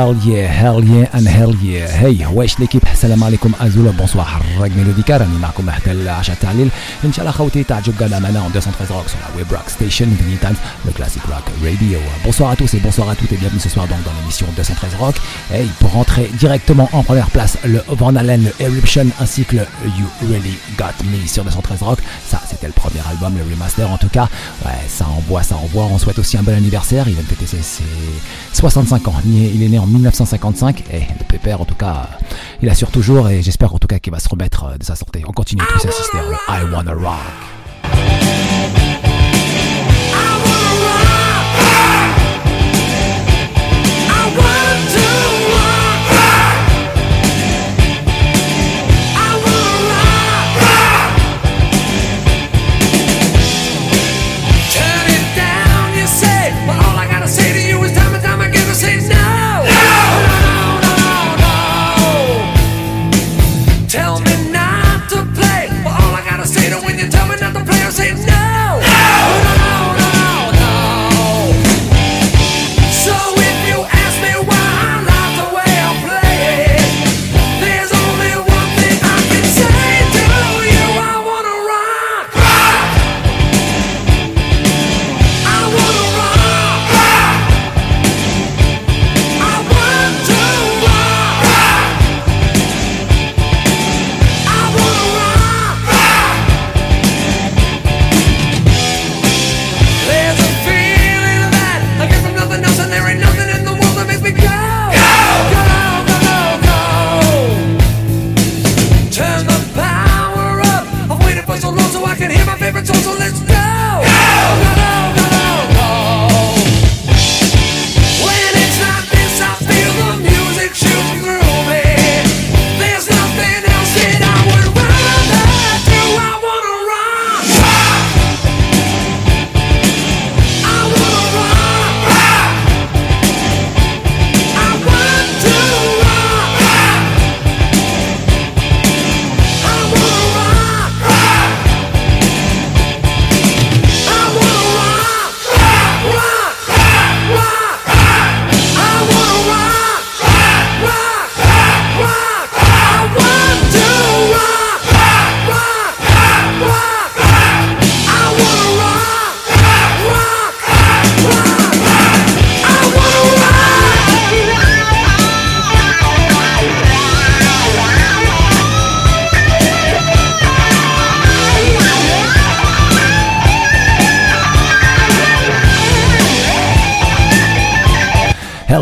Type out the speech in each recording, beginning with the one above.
hell yeah, hell yeah and hell yeah. Hey, wesh l'équipe, salam alaikum azoula, bonsoir, rag mélodica, راني معكم حتى العشاء تاع الليل. ان شاء الله خوتي تعجب قال معنا en 213 rock sur la web rock station Vinny Times, le classic rock radio. Bonsoir à tous et bonsoir à toutes et bienvenue ce soir donc dans l'émission 213 rock. Hey, pour rentrer directement en première place, le Van Halen, le Eruption ainsi que le You Really Got Me sur 213 rock. Ça, c'était le premier album, le remaster en tout cas. Ouais, ça envoie, ça envoie. On souhaite aussi un bon anniversaire. Il vient de fêter ses, ses 65 ans. Il est né en 1955 et le pépère en tout cas, il assure toujours et j'espère en tout cas qu'il va se remettre de sa santé. On continue tous assister à I Wanna Rock.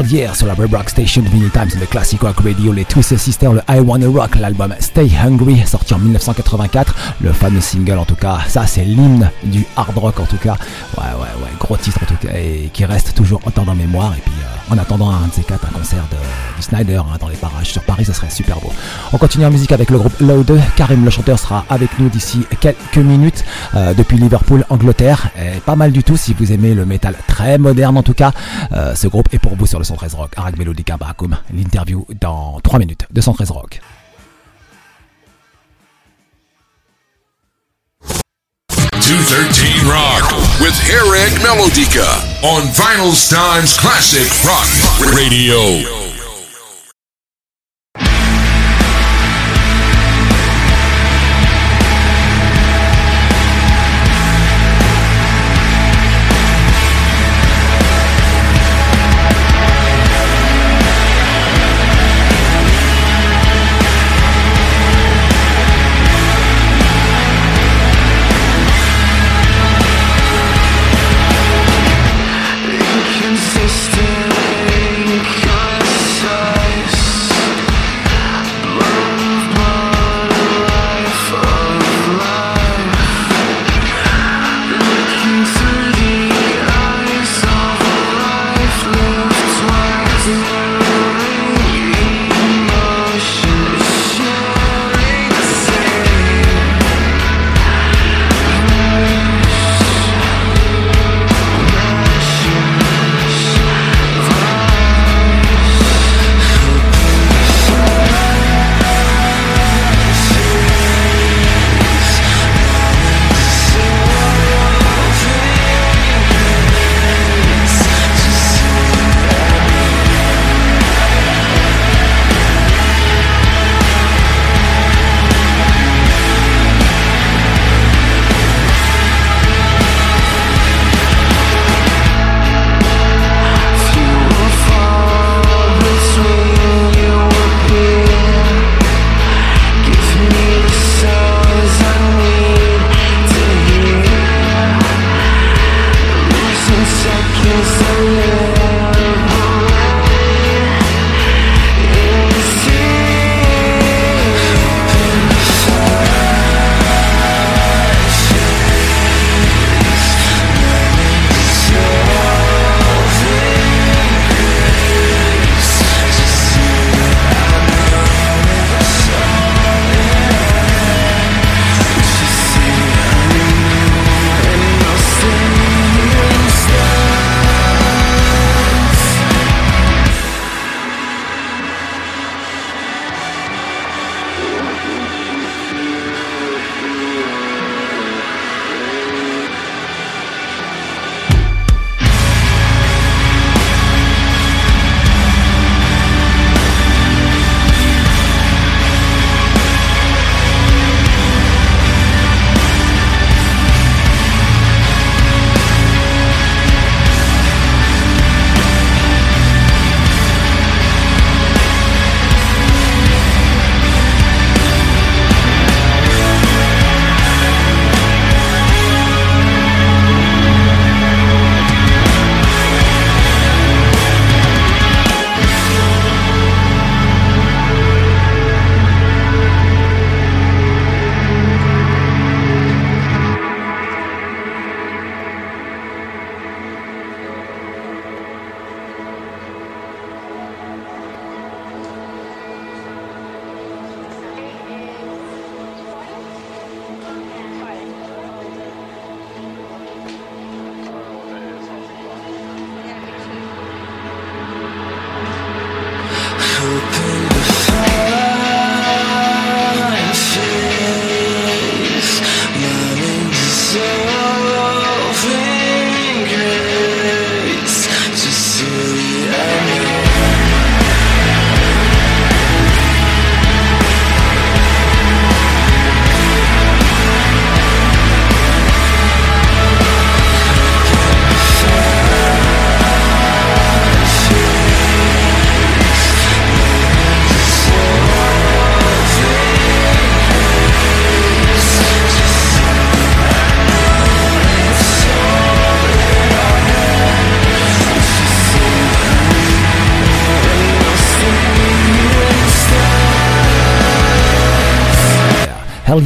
Yeah sur la Web Rock Station, Vinyl Times, le Classic Rock Radio, les Twisted Sisters, le I Wanna Rock, l'album Stay Hungry, sorti en 1984, le fameux single en tout cas, ça c'est l'hymne du hard rock en tout cas, ouais ouais ouais, gros titre en tout cas, et qui reste toujours autant dans mémoire, et puis euh, en attendant un de ces quatre, un concert de, Snyder hein, dans les parages sur Paris, ça serait super beau. On continue en musique avec le groupe Load, Karim le chanteur sera avec nous d'ici quelques minutes, euh, depuis Liverpool, Angleterre, et pas mal du tout si vous aimez le métal très moderne en tout cas, euh, ce groupe est pour vous sur le 113 Rock, Arag Melodica Bakum. L'interview dans 3 minutes de 113 Rock. Rock with Eric Melodica on Vinyl Times Classic Rock Radio.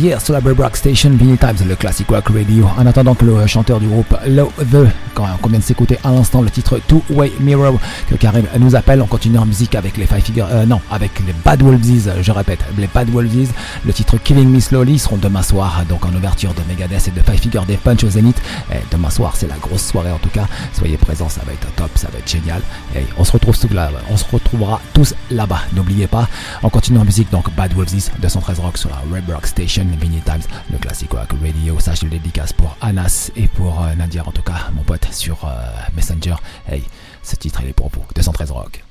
Yeah sur la Rock Station, Vinny Times, le classic rock radio. En attendant que le chanteur du groupe Low The, quand on vient de s'écouter à l'instant le titre Two Way Mirror, que Karim nous appelle, on continue en musique avec les Five Figures, euh, non, avec les Bad Wolves, je répète, les Bad Wolves, le titre Killing Me Slowly seront demain soir, donc en ouverture de Megadeth et de Five Figure des Punch au Zénith. Et demain soir, c'est la grosse soirée en tout cas. Soyez présents, ça va être top, ça va être génial. Et on se retrouve là, on se retrouvera tous là-bas. N'oubliez pas. On continue en musique donc Bad Wolves 213 Rock sur la Red Rock Station, Vinny Times, le classique rock radio. Sache le dédicace pour Anas et pour euh, Nadia en tout cas, mon pote sur euh, Messenger. Hey, ce titre il est pour vous. 213 Rock.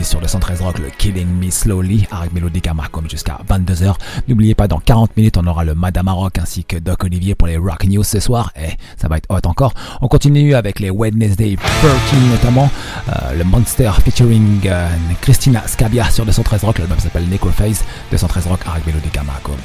Sur le 113 Rock, le Killing Me Slowly, avec Melodica Marcom jusqu'à 22h. N'oubliez pas, dans 40 minutes, on aura le Madame Rock ainsi que Doc Olivier pour les Rock News ce soir. Et ça va être hot encore. On continue avec les Wednesday 13 notamment, euh, le Monster featuring euh, Christina Scabia sur 213 Rock. L'album s'appelle Necrophase, 213 Rock avec Melodica Marcom.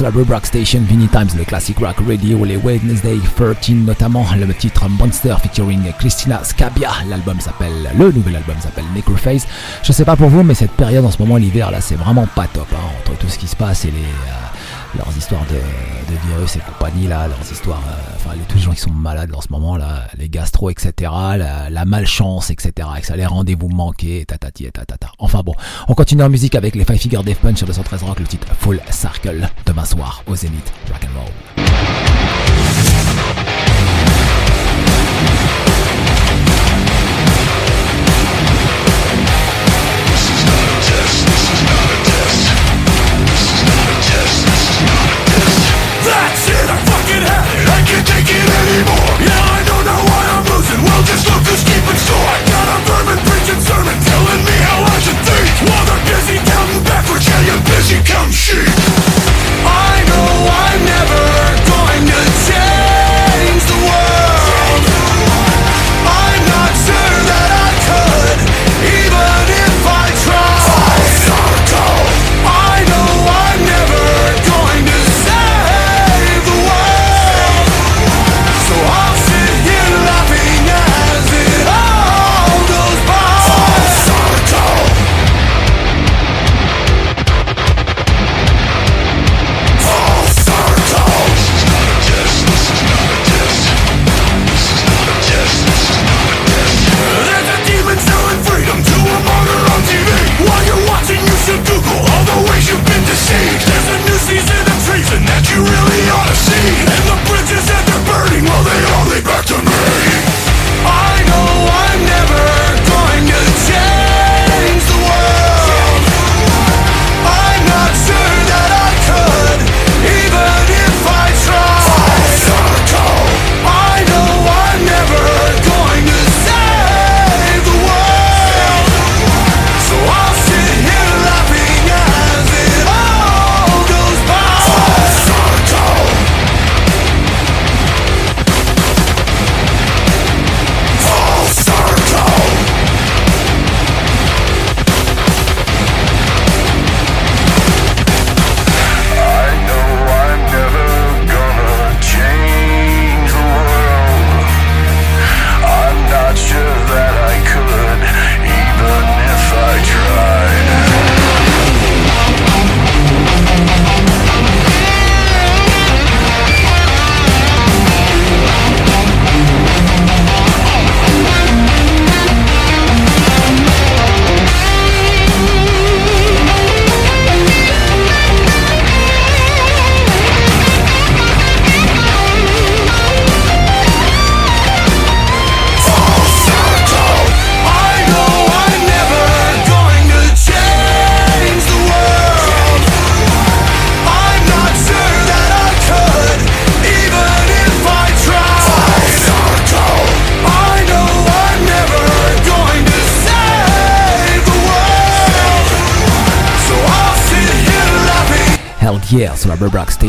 La Rock Station, Vinny Times, le classic rock radio, les Wednesday 13 notamment, le titre Monster featuring Christina Scabia. L'album s'appelle, le nouvel album s'appelle Necroface. Je sais pas pour vous, mais cette période en ce moment, l'hiver là, c'est vraiment pas top. Hein, entre tout ce qui se passe et les. Euh, leurs histoires de, virus et compagnie, là, leurs histoires, euh, enfin, tous les gens qui sont malades en ce moment, là, les gastro, etc., la, malchance, etc., et ça, les rendez-vous manqués, tatati et. Enfin bon, on continue en musique avec les Five Figure Death Punch sur 213 Rock, le titre Full Circle, demain soir au Zénith, rock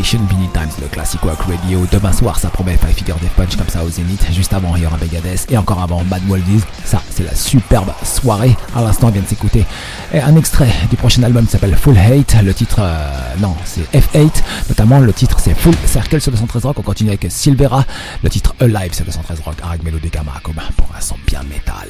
Station, Times, le classic rock radio. Demain soir, ça promet Five Figure des Punch comme ça au Zénith. Juste avant, il y aura. Et encore avant, Mad Waldies. Ça, c'est la superbe soirée. À l'instant, on vient de s'écouter un extrait du prochain album qui s'appelle Full Hate. Le titre, euh, non, c'est F8. Notamment, le titre, c'est Full Circle sur 213 Rock. On continue avec Silvera. Le titre Alive sur 213 Rock. Avec Melody comme pour un son bien métal.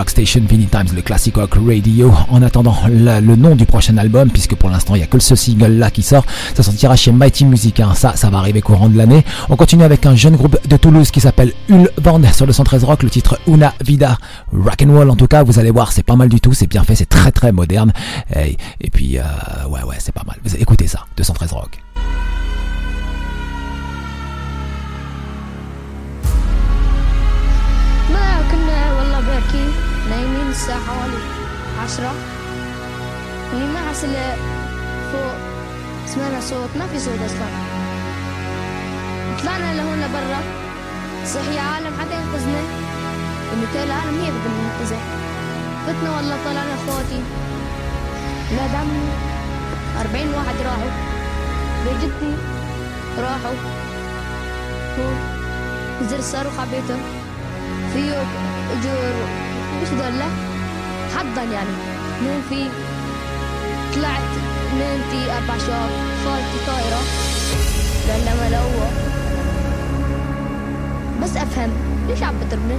Rock Station, Times, le Classic Rock Radio. En attendant le nom du prochain album, puisque pour l'instant il n'y a que ce single là qui sort, ça sortira chez Mighty Music. Hein. Ça, ça va arriver courant de l'année. On continue avec un jeune groupe de Toulouse qui s'appelle Ulband sur le 113 Rock, le titre Una Vida Rock and Roll. En tout cas, vous allez voir, c'est pas mal du tout, c'est bien fait, c'est très très moderne. Et, puis, euh, ouais, ouais, c'est pas mal. Écoutez ça, 213 Rock. الساعة حوالي عشرة. اني ما حصل فوق سمعنا صوت ما في صوت أصلا. طلعنا لهون لبرا. صحي عالم حدا ينقذنا. انه العالم هي بدنا ننقذها فتنا والله طلعنا اخواتي لا دم أربعين واحد راحوا. بجدني راحوا. هو زر صاروخ عبيته فيه اجور مش دولة حظا يعني. مو في طلعت نمتي أربع شهور. خالتي طايرة. لأنها ملوة. بس أفهم. ليش عم بترمي؟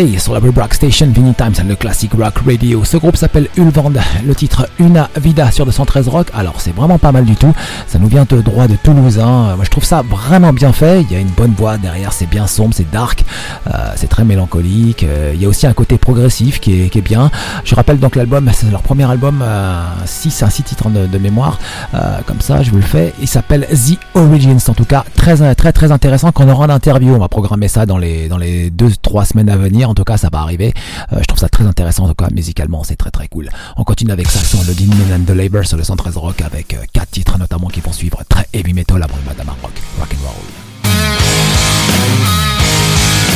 Hey, sur la Rock Station, Vinny Times le classic rock radio. Ce groupe s'appelle Ulvand, le titre Una Vida sur 213 Rock. Alors, c'est vraiment pas mal du tout. Ça nous vient de droit de Toulouse. Hein. Moi, je trouve ça vraiment bien fait. Il y a une bonne voix derrière, c'est bien sombre, c'est dark, c'est très mélancolique. Euh, il y a aussi un côté progressif qui est, bien. Je rappelle donc l'album, c'est leur premier album, 6, euh, un 6 titres de, mémoire. comme ça, je vous le fais. Il s'appelle The Origins, en tout cas, très très très intéressant. Qu'on aura d'interview, on va programmer ça dans les dans les deux trois semaines à venir. En tout cas, ça va arriver. Euh, je trouve ça très intéressant. En tout cas, musicalement, c'est très très cool. On continue avec ça sur le and the Labor sur le 113 Rock avec euh, quatre titres notamment qui vont suivre très heavy metal le Madame Rock, rock and roll.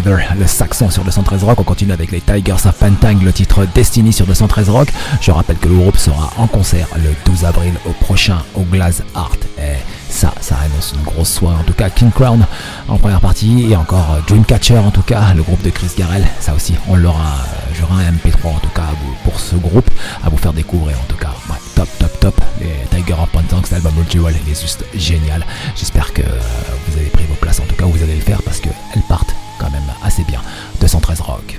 le saxon sur 213 Rock. On continue avec les Tigers of Pantang, le titre Destiny sur 213 Rock. Je rappelle que le groupe sera en concert le 12 avril au prochain au Glass Art. Et ça, ça annonce une grosse soirée. En tout cas, King Crown en première partie et encore euh, Dreamcatcher en tout cas, le groupe de Chris Garrel. Ça aussi, on l'aura, euh, j'aurai un MP3 en tout cas pour ce groupe à vous faire découvrir en tout cas. Top, top, top. Les Tiger of Pantang, cet album Jewel, il est juste génial. J'espère que euh, vous avez pris vos places. En tout cas, vous allez le faire parce qu'elles partent assez bien. 213 Rock.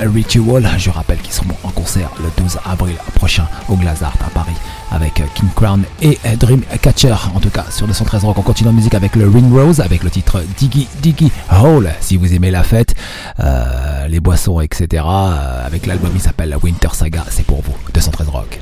Ritual. Je rappelle qu'ils seront en concert le 12 avril prochain au Glazart à Paris avec King Crown et Dreamcatcher. En tout cas, sur le 113 Rock, on continue en musique avec le Ring Rose, avec le titre Diggy Diggy Hole. Si vous aimez la fête, euh, les boissons, etc., euh, avec l'album il s'appelle Winter Saga, c'est pour vous. 213 Rock.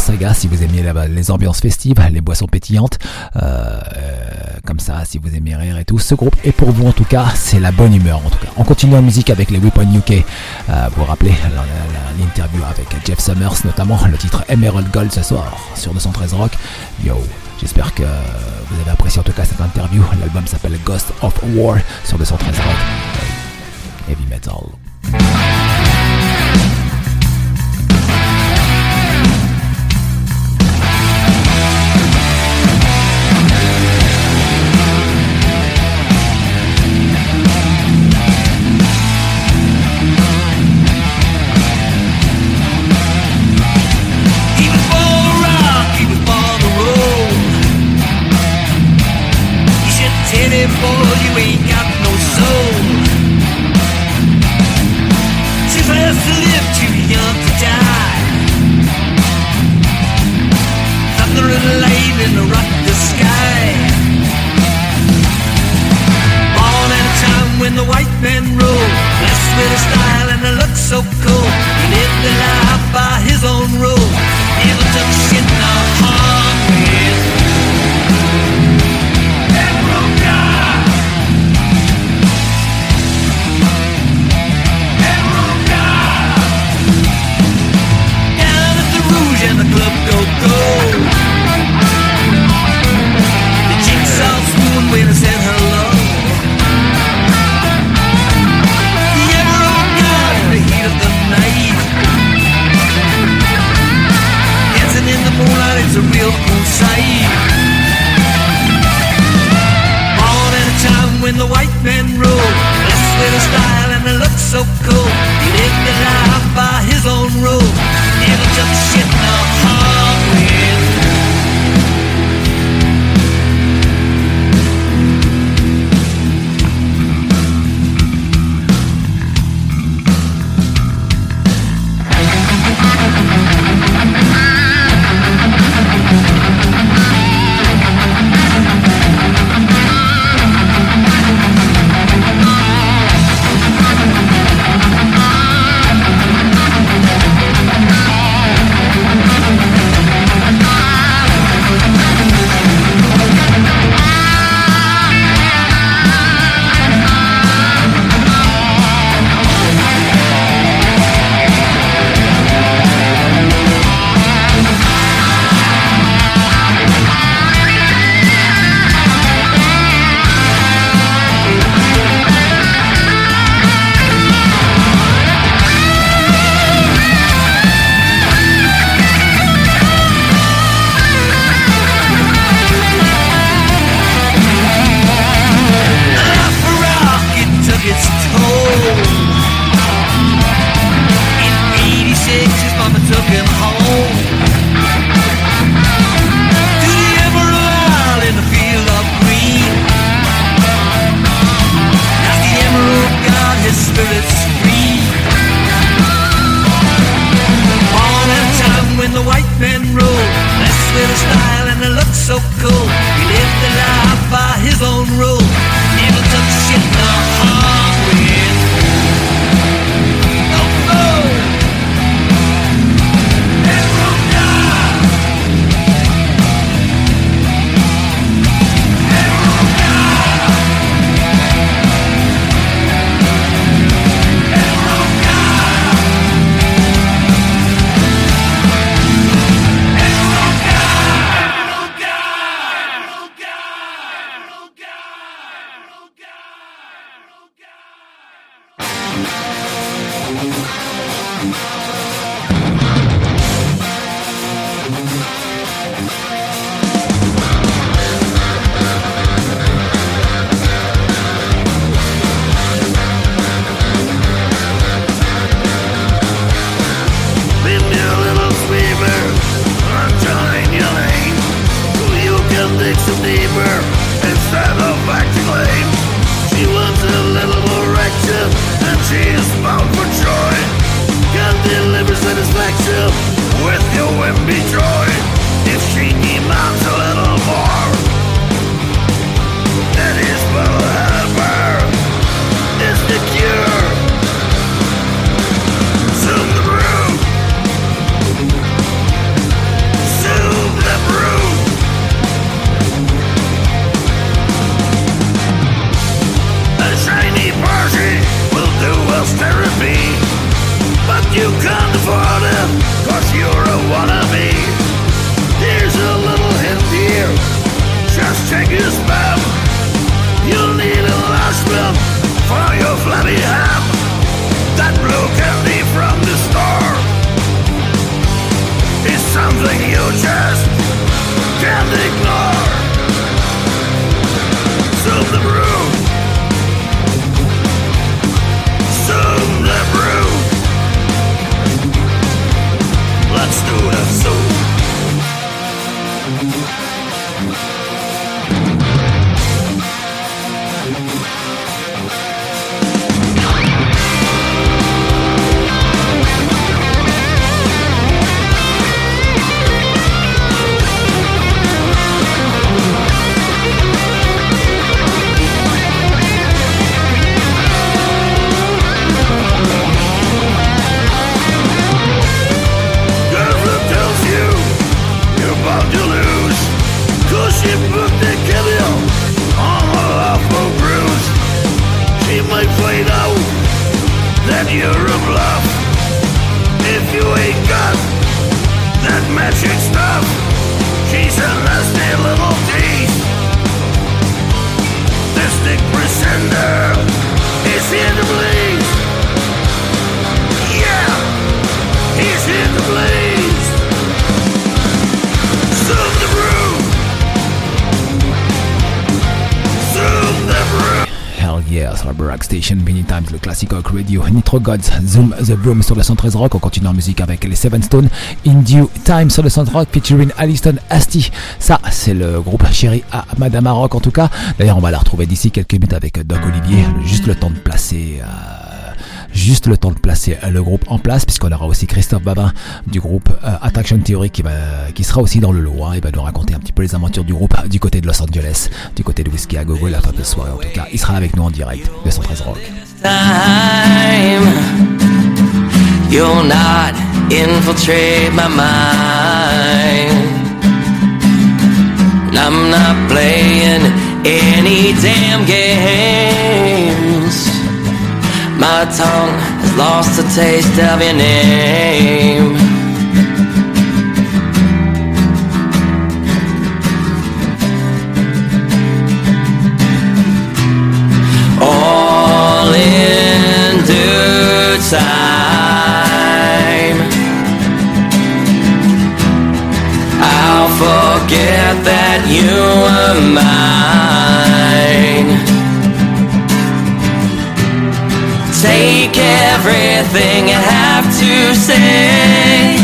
Saga. Si vous aimez les ambiances festives, les boissons pétillantes, euh, comme ça, si vous aimez rire et tout, ce groupe est pour vous en tout cas. C'est la bonne humeur en tout cas. On continue en musique avec les Weapon UK. Euh, vous vous rappelez l'interview avec Jeff Summers, notamment le titre Emerald Gold ce soir sur 213 Rock. Yo, J'espère que vous avez apprécié en tout cas cette interview. L'album s'appelle Ghost of War sur 213 Rock. Heavy Metal. Nitro Gods, Zoom the Broom sur le 113 Rock. On continue en musique avec les Seven Stone, In Due Time sur le 113 Rock, featuring Aliston Asti. Ça, c'est le groupe chéri à Madame Rock en tout cas. D'ailleurs, on va la retrouver d'ici quelques minutes avec Doc Olivier. Juste le temps de placer. Euh, juste le temps de placer le groupe en place, puisqu'on aura aussi Christophe Babin du groupe euh, Attraction Theory qui, va, qui sera aussi dans le lot. Hein, et va nous raconter un petit peu les aventures du groupe du côté de Los Angeles, du côté de Whiskey à Gogo la de soirée. En tout cas, il sera avec nous en direct de 113 Rock. Time, you'll not infiltrate my mind. I'm not playing any damn games. My tongue has lost the taste of your name. Time. I'll forget that you were mine. Take everything I have to say.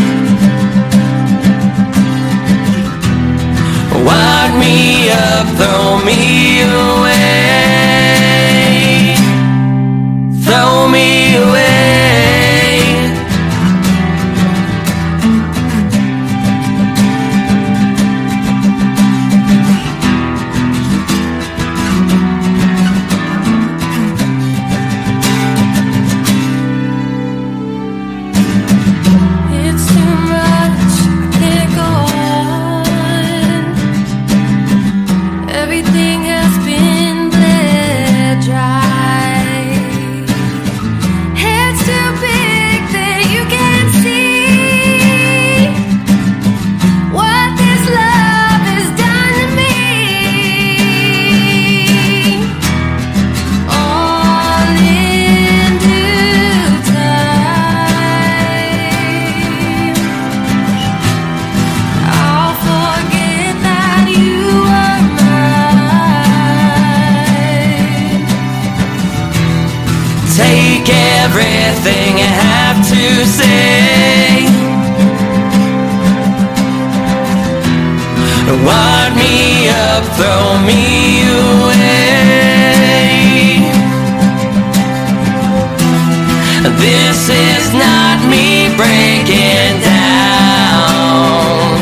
Wind me up, throw me away. Take everything I have to say. Wind me up, throw me away. This is not me breaking down.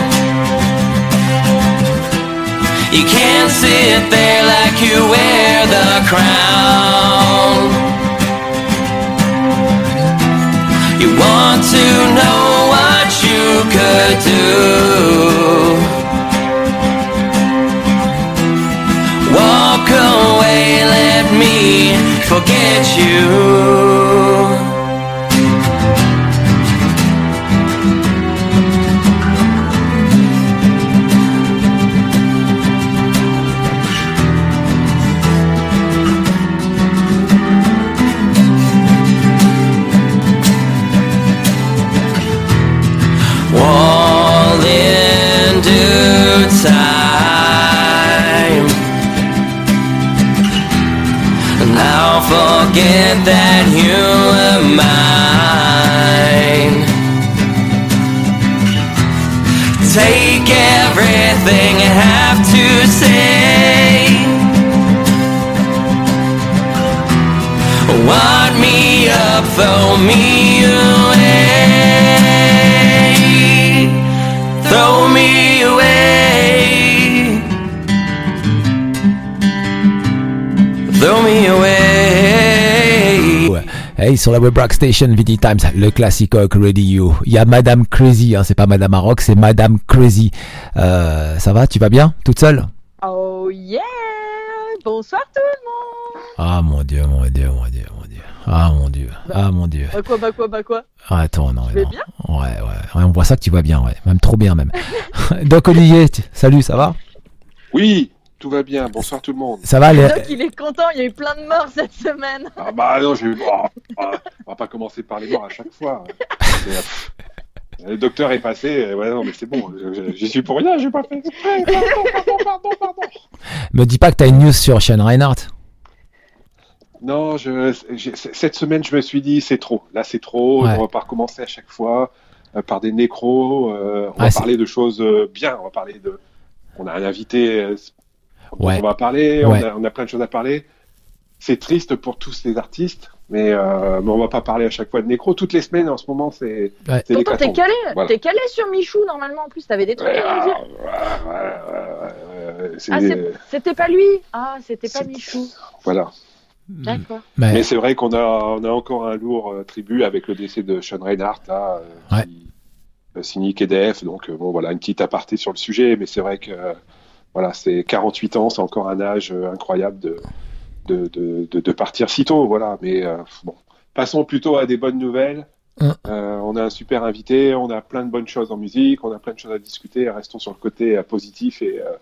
You can't sit there like you wear the crown. To know what you could do. Walk away, let me forget you. Forget that were mine. Take everything I have to say. Wind me up, throw me away. Throw me away. Throw me away. Hey, sur la Web Rock Station, VD Times, le classique rock radio. Il y a Madame Crazy, hein, c'est pas Madame Maroc, c'est Madame Crazy. Euh, ça va, tu vas bien, toute seule? Oh yeah Bonsoir tout le monde Ah mon dieu, mon dieu, mon dieu, mon dieu. Ah mon dieu, ah mon dieu. Bah quoi, bah quoi, bah quoi? Ah, attends, non, Tu vas non. bien? Ouais, ouais, ouais, on voit ça que tu vas bien, ouais, même trop bien même. Doc Olivier, salut, ça va? Oui, tout va bien. Bonsoir tout le monde. Ça va les... Doc il est content, il y a eu plein de morts cette semaine Ah bah non, j'ai. oh, ah, on va pas commencer par les morts à chaque fois. Mais, euh, le docteur est passé. euh, Ouais, non, mais c'est bon. J'y suis pour rien. J'ai pas fait. exprès. Pardon, pardon, pardon, pardon. Me dis pas que t'as une news sur Sean Reinhardt. Non, je, cette semaine, je me suis dit, c'est trop. Là, c'est trop. Ouais. On va pas recommencer à chaque fois euh, par des nécros. euh, on Ah, va parler de choses euh, bien. On va parler de. On a un invité. Ouais. On va parler. Ouais. On, a, on a plein de choses à parler. C'est triste pour tous les artistes, mais, euh, mais on va pas parler à chaque fois de nécro. Toutes les semaines, en ce moment, c'est. Ouais. Pourtant t'es calé, Voilà. calé sur Michou normalement en plus, t'avais des trucs Ouais, à nous ah, dire. ouais, ouais, ouais, ouais, ouais, c'est- Ah c'était pas lui Ah c'était pas Michou, Voilà. d'accord. Mais, Mais c'est vrai qu'on a, on a encore un lourd euh, tribut avec le décès de Sean Reinhardt, là, euh, Ouais. qui euh, signe KDF. Donc, euh, bon, voilà, une petite aparté sur le sujet, mais c'est vrai que, euh, voilà, c'est 48 ans, c'est encore un âge euh, incroyable de, de, de, de, de partir si tôt, voilà. Mais euh, bon, passons plutôt à des bonnes nouvelles. Hein. Euh, on a un super invité, on a plein de bonnes choses en musique, on a plein de choses à discuter. Restons sur le côté euh, positif et, euh,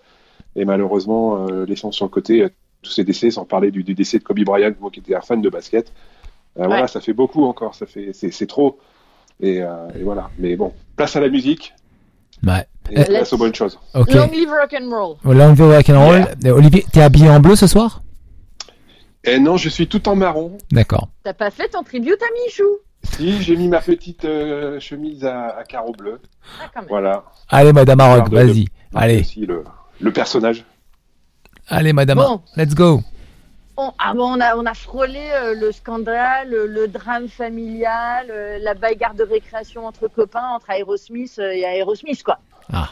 et malheureusement, euh, laissons sur le côté euh, tous ces décès, sans parler du, du décès de Kobe Bryant, moi qui étais un fan de basket. Euh, Voilà, ça fait beaucoup encore, ça fait, c'est, c'est trop. Et, euh, et voilà. Mais bon, place à la musique ouais. et Eh. place aux bonnes choses. Long live rock'n'roll. Long live rock'n'roll. Euh, Olivier, t'es habillé en bleu ce soir? Et non, je suis tout en marron. D'accord. T'as pas fait ton tribute à Michou? Si, j'ai mis ma petite euh, chemise à, à carreaux bleus. Ah quand même. Voilà. Allez, Madame Maroc, vas-y. Allez, le, le personnage. allez, Madame Bon. Let's go. On, ah bon, on, a, on a frôlé euh, le scandale, le, le drame familial, euh, la bagarre de récréation entre copains, entre Aerosmith euh, et Aerosmith, quoi. Ah.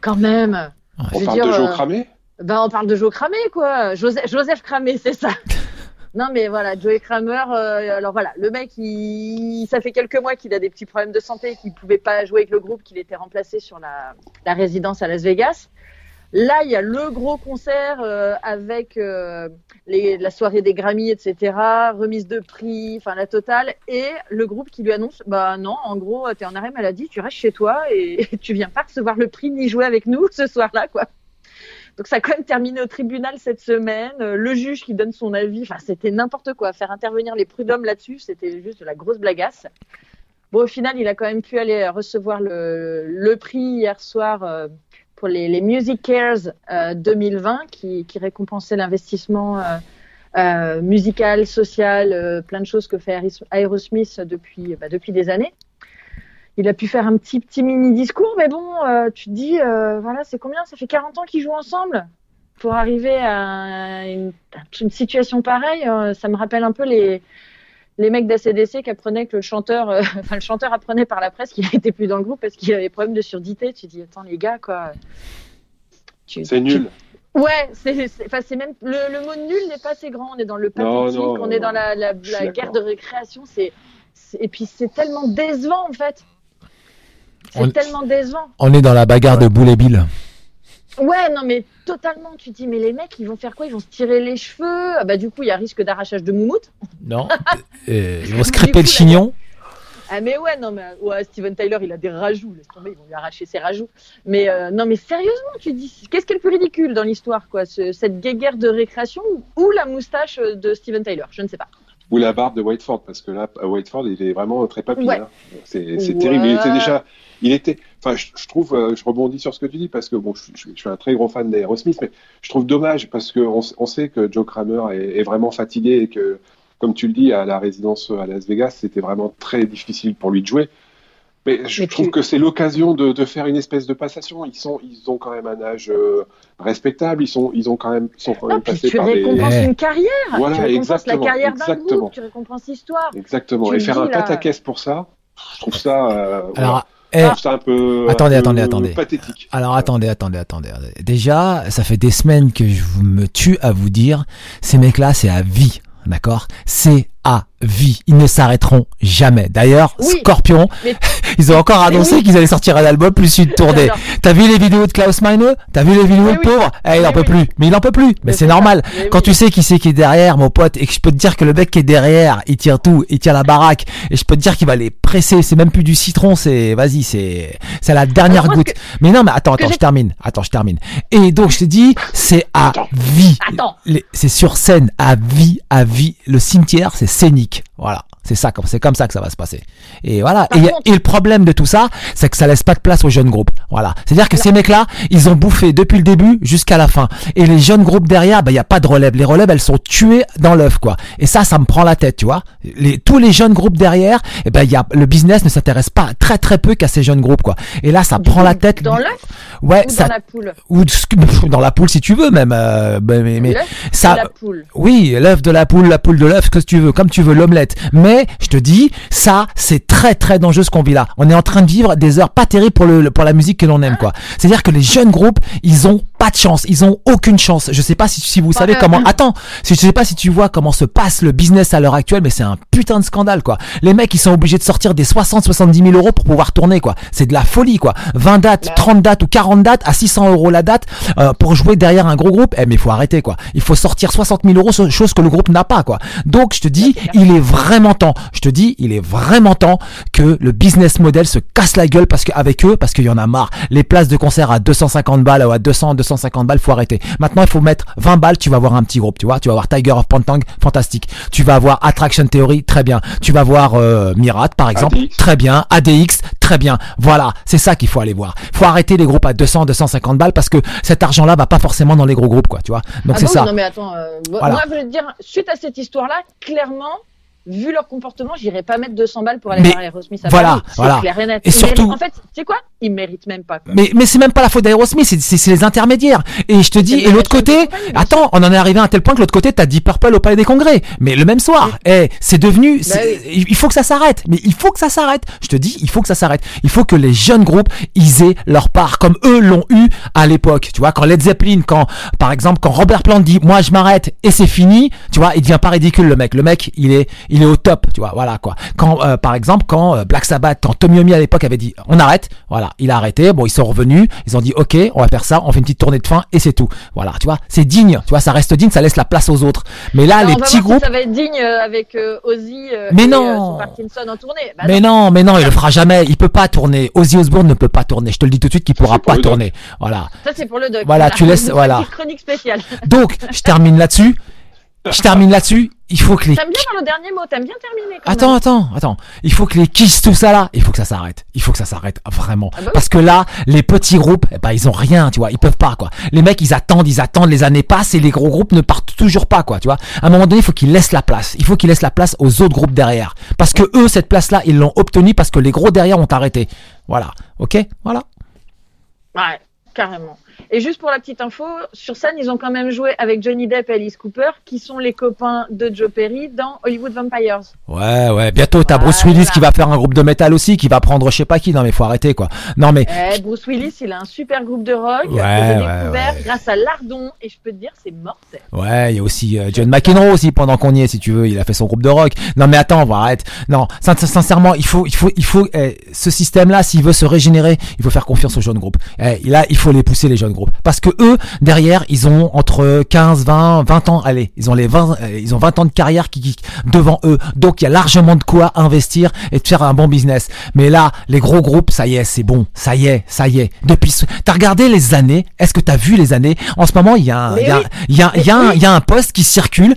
Quand même. On parle dire, de Joe Cramé Ben, on parle de Joe Cramé, quoi. Joseph, Joseph Cramé, c'est ça. non, mais voilà, Joey Kramer, euh, alors voilà, le mec, il, ça fait quelques mois qu'il a des petits problèmes de santé, qu'il pouvait pas jouer avec le groupe, qu'il était remplacé sur la, la résidence à Las Vegas. Là, il y a le gros concert euh, avec euh, les, la soirée des Grammys, etc., remise de prix, enfin la totale, et le groupe qui lui annonce, bah non, en gros, t'es en arrêt maladie, tu restes chez toi et tu viens pas recevoir le prix ni jouer avec nous ce soir-là, quoi. Donc ça a quand même terminé au tribunal cette semaine. Euh, Le juge qui donne son avis, enfin c'était n'importe quoi. Faire intervenir les prud'hommes là-dessus, c'était juste de la grosse blagasse. Bon, au final, il a quand même pu aller recevoir le, le prix hier soir euh, pour les, les Music Cares euh, 2020, qui, qui récompensait l'investissement euh, euh, musical, social, euh, plein de choses que fait Aeros- Aerosmith depuis, bah, depuis des années. Il a pu faire un petit, petit mini discours, mais bon, euh, tu te dis, euh, voilà, c'est combien? Ça fait 40 ans qu'ils jouent ensemble pour arriver à une, situation pareille. euh, ça me rappelle un peu les, les mecs d'ACDC qui apprenaient que le chanteur, euh, enfin le chanteur apprenait par la presse qu'il n'était plus dans le groupe parce qu'il avait des problèmes de surdité. Tu dis, attends les gars, quoi. Tu- C'est tu- nul. Ouais, c'est, c'est- enfin, c'est même le, le mot nul n'est pas assez grand. On est dans le pathétique, non, on est dans la, guerre de récréation. C'est, et puis c'est tellement décevant en fait. C'est On- tellement décevant. On est dans la bagarre de Boule et Bill. Ouais, non mais totalement. Tu te dis mais les mecs ils vont faire quoi? Ils vont se tirer les cheveux? Ah bah du coup il y a risque d'arrachage de moumoute? Non Euh, Ils vont coup, le chignon? Ah mais ouais non mais ouais, Steven Tyler il a des rajouts. Laisse tomber, ils vont lui arracher ses rajouts. Mais euh, non mais sérieusement tu dis qu'est-ce qui est le plus ridicule dans l'histoire quoi? Ce- Cette guéguerre de récréation ou, ou la moustache de Steven Tyler? Je ne sais pas. Ou la barbe de Whiteford, parce que là, Whiteford, il est vraiment très papy. Ouais. C'est c'est Ouais. terrible. Il était déjà. Il était. Enfin, je, je trouve. euh, je rebondis sur ce que tu dis, parce que bon, je, je- je suis un très gros fan d'Aerosmith, mais je trouve dommage, parce qu'on on sait que Joe Kramer est, est vraiment fatigué et que comme tu le dis, à la résidence à Las Vegas, c'était vraiment très difficile pour lui de jouer. Mais je Mais trouve tu- que c'est l'occasion de, de faire une espèce de passation. Ils sont, ils ont quand même un âge euh, respectable. Ils sont, ils ont quand même, ils sont quand Non, même passés tu par des. récompenses Eh. une carrière. Voilà, tu récompenses la exactement, carrière d'un exactement. groupe, tu récompenses l'histoire. Exactement. Tu Et faire dis, un là. pataquès pour ça, je trouve ça. euh, voilà. Alors, eh, Je trouve ça un peu. Attendez, un peu attendez, attendez. Pathétique. Alors attendez, attendez, attendez. Déjà, ça fait des semaines que je me tue à vous dire, ces mecs-là, c'est à vie, d'accord? C'est à vie. Ils ne s'arrêteront jamais. D'ailleurs, Oui. Scorpion, Mais- ils ont encore annoncé oui. qu'ils allaient sortir un album plus une tournée. T'as vu les vidéos de Klaus Meine? T'as vu les vidéos de oui. pauvre? Eh, il en Oui, peut plus. Mais il en peut plus. Mais c'est normal. Quand tu sais qui c'est qui est derrière, mon pote, et que je peux te dire que le mec qui est derrière, il tire tout, il tire la baraque, et je peux te dire qu'il va les presser. C'est même plus du citron, c'est, vas-y, c'est, c'est la dernière Alors, goutte. Mais non, mais attends, attends, je termine. Attends, je termine. Et donc, je te dis, c'est à Attends. vie. Attends. Les- C'est sur scène, à vie, à vie. Le cimetière, c'est scénique. Voilà. C'est ça, c'est comme ça que ça va se passer. Et voilà. Et, contre- et le problème de tout ça, c'est que ça laisse pas de place aux jeunes groupes. Voilà. C'est-à-dire que ces mecs-là, ils ont bouffé depuis le début jusqu'à la fin. Et les jeunes groupes derrière, bah, il y a pas de relève. Les relèves, elles sont tuées dans l'œuf, quoi. Et ça, ça me prend la tête, tu vois. Les, tous les jeunes groupes derrière, eh ben, il y a, le business ne s'intéresse pas très très peu qu'à ces jeunes groupes, quoi. Et là, ça Du prend la tête. Dans l'œuf Ouais, ou ça, dans la poule ou dans la poule si tu veux, même. euh, mais, mais- ça, ou la poule? Oui, l'œuf de la poule, la poule de l'œuf, ce que tu veux, comme tu veux, l'omelette. Mais je te dis, ça, c'est très très dangereux ce qu'on vit là. On est en train de vivre des heures pas terribles pour le pour la musique que l'on aime, quoi. C'est-à-dire que les jeunes groupes, ils ont pas de chance, ils ont aucune chance. Je sais pas si, si vous savez comment. Attends, si je sais pas si tu vois comment se passe le business à l'heure actuelle, mais c'est un putain de scandale, quoi. Les mecs, ils sont obligés de sortir des 60, 70 000 euros pour pouvoir tourner, quoi. C'est de la folie, quoi. 20 dates, 30 dates ou 40 dates à 600 euros la date euh, pour jouer derrière un gros groupe. Eh, mais il faut arrêter, quoi. Il faut sortir 60 000 euros, chose que le groupe n'a pas, quoi. Donc, je te dis, il est vraiment temps. Je te dis, il est vraiment temps que le business model se casse la gueule parce qu'avec eux, parce qu'il y en a marre. Les places de concert à 250 balles ou à 200, 250 balles, faut arrêter. Maintenant, il faut mettre 20 balles, tu vas voir un petit groupe, tu vois. Tu vas voir Tiger of Pantang, fantastique. Tu vas voir Attraction Theory, très bien. Tu vas voir euh, Mirat, par exemple, ADX. très bien. ADX, très bien. Voilà, c'est ça qu'il faut aller voir. Faut arrêter les groupes à 200, 250 balles parce que cet argent-là va pas forcément dans les gros groupes, quoi, tu vois. Donc Ah c'est bon, ça. Non mais attends, euh, Voilà. moi je veux te dire, suite à cette histoire-là, clairement, vu leur comportement, j'irais pas mettre 200 balles pour aller Mais voir Aerosmith à voilà, Paris. C'est voilà. clair et net. Et surtout- méritent- en fait, sais quoi? Ils méritent même pas. Quoi. Mais, mais c'est même pas la faute d'Aerosmith, c'est, c'est, c'est les intermédiaires. Et je te dis, c'est et l'autre côté, compagnie, attends, on en est arrivé à un tel point que l'autre côté, t'as dit Purple au Palais des Congrès. Mais le même soir, eh, c'est devenu, c'est- oui. il faut que ça s'arrête. Mais il faut que ça s'arrête. Je te dis, il faut que ça s'arrête. Il faut que les jeunes groupes, ils aient leur part, comme eux l'ont eu à l'époque. Tu vois, quand Led Zeppelin, quand, par exemple, quand Robert Plant dit, moi, je m'arrête et c'est fini, tu vois, il devient pas ridicule, le mec. Le mec, il est, il est au top, tu vois, voilà, quoi. Quand, euh, par exemple, quand euh, Black Sabbath, quand Tommy Yomi à l'époque avait dit, on arrête, voilà, il a arrêté, bon, ils sont revenus, ils ont dit, ok, on va faire ça, on fait une petite tournée de fin et c'est tout. Voilà, tu vois, c'est digne, tu vois, ça reste digne, ça laisse la place aux autres. Mais là, les on va petits groupes, ça va être digne euh, avec euh, Ozzy euh, Mais et, non. euh, son Parkinson en tournée. Bah mais non, mais non, il le fera jamais. Il peut pas tourner. Ozzy Osbourne ne peut pas tourner. Je te le dis tout de suite qu'il pourra pour pas doc. tourner. Voilà. Ça c'est pour le doc. Voilà, tu laisses- voilà. chronique spéciale. Donc, je termine là-dessus. Je termine là-dessus. Il faut que les T'aimes bien dans le dernier mot, t'aimes bien terminer. Quand Attends, même. attends, attends. Il faut que les kiss, tout ça là, il faut que ça s'arrête. Il faut que ça s'arrête, vraiment. Ah bah oui. Parce que là, les petits groupes, eh ben, ils ont rien, tu vois. Ils peuvent pas, quoi. Les mecs, ils attendent, ils attendent, les années passent et les gros groupes ne partent toujours pas, quoi, tu vois. À un moment donné, il faut qu'ils laissent la place. Il faut qu'ils laissent la place aux autres groupes derrière. Parce que eux, cette place-là, ils l'ont obtenue parce que les gros derrière ont arrêté. Voilà. Ok? Voilà. Ouais, carrément. Et juste pour la petite info, sur scène, ils ont quand même joué avec Johnny Depp et Alice Cooper, qui sont les copains de Joe Perry dans Hollywood Vampires. Ouais, ouais. Bientôt, t'as Bruce Voilà. Willis qui va faire un groupe de métal aussi, qui va prendre je sais pas qui. Non, mais faut arrêter, quoi. Non, mais Eh, Bruce Willis, il a un super groupe de rock Ouais, que j'ai ouais, découvert ouais. grâce à Lardon, et je peux te dire, c'est mortel. Ouais, il y a aussi euh, John McEnroe aussi pendant qu'on y est, si tu veux, il a fait son groupe de rock. Non mais attends, on va arrête. Non, sin- sincèrement, il faut, il faut, il faut eh, ce système-là, s'il veut se régénérer, il faut faire confiance aux jeunes groupes. Eh, là, il faut les pousser les jeunes groupes, parce que eux, derrière, ils ont entre 15, 20, 20 ans. Allez, ils ont les 20, euh, ils ont 20 ans de carrière qui, qui devant eux. Donc il y a largement de quoi investir et de faire un bon business. Mais là, les gros groupes, ça y est, c'est bon, ça y est, ça y est. Depuis, ce- t'as regardé les années? Est-ce que t'as vu les années? En ce moment, il y a, il y a, il y a, il y a un poste qui circule.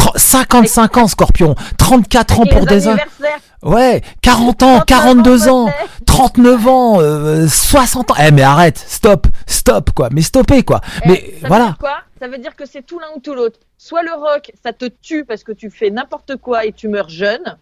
Tr- 55 ans, Scorpion. 34 ans pour des uns. anniversaires, Ouais, 40 ans, 39 42 ans, ans, 39 ans, euh, 60 ans. Eh mais arrête, stop, stop quoi. Mais stoppez quoi. eh, mais ça veut voilà. dire quoi? Ça veut dire que c'est tout l'un ou tout l'autre. Soit le rock, ça te tue parce que tu fais n'importe quoi et tu meurs jeune.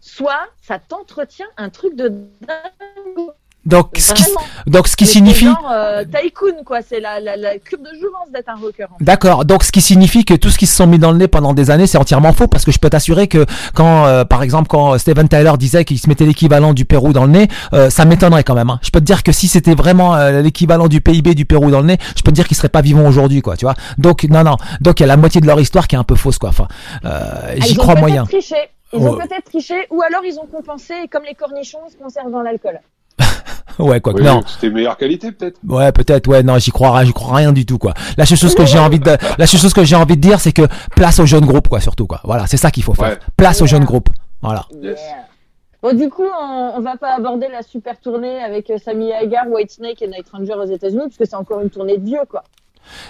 Soit ça t'entretient un truc de dingue. Donc, ce qui, donc, ce qui signifie. genre euh, tycoon, quoi. C'est la, la, la cure de jouvence d'être un rocker. en fait. D'accord, donc ce qui signifie que tout ce qu'ils se sont mis dans le nez pendant des années, c'est entièrement faux, parce que je peux t'assurer que quand, euh, par exemple, quand Steven Tyler disait qu'il se mettait l'équivalent du Pérou dans le nez, euh, ça m'étonnerait quand même. hein. Je peux te dire que si c'était vraiment euh, l'équivalent du PIB du Pérou dans le nez, je peux te dire qu'ils seraient pas vivants aujourd'hui, quoi, tu vois. Donc non, non, donc il y a la moitié de leur histoire qui est un peu fausse, quoi. Enfin, euh, Ah, j'y ils ont crois peut-être moyen. triché. Ils ont Ouais. peut-être triché, ou alors ils ont compensé, comme les cornichons, se conservent dans l'alcool. Ouais, quoi que Oui, non. C'était meilleure qualité peut-être. Ouais, peut-être. Ouais, non, j'y crois, j'y crois rien du tout, quoi. La seule chose que j'ai envie de, la seule chose que j'ai envie de dire, c'est que place aux jeunes groupes, quoi, surtout, quoi. Voilà, c'est ça qu'il faut faire. Ouais. Place aux jeunes groupes. Voilà. Yes. Yeah. Bon, du coup, on, on va pas aborder la super tournée avec euh, Sammy Hagar, Whitesnake et Night Ranger aux États-Unis, parce que c'est encore une tournée de vieux, quoi.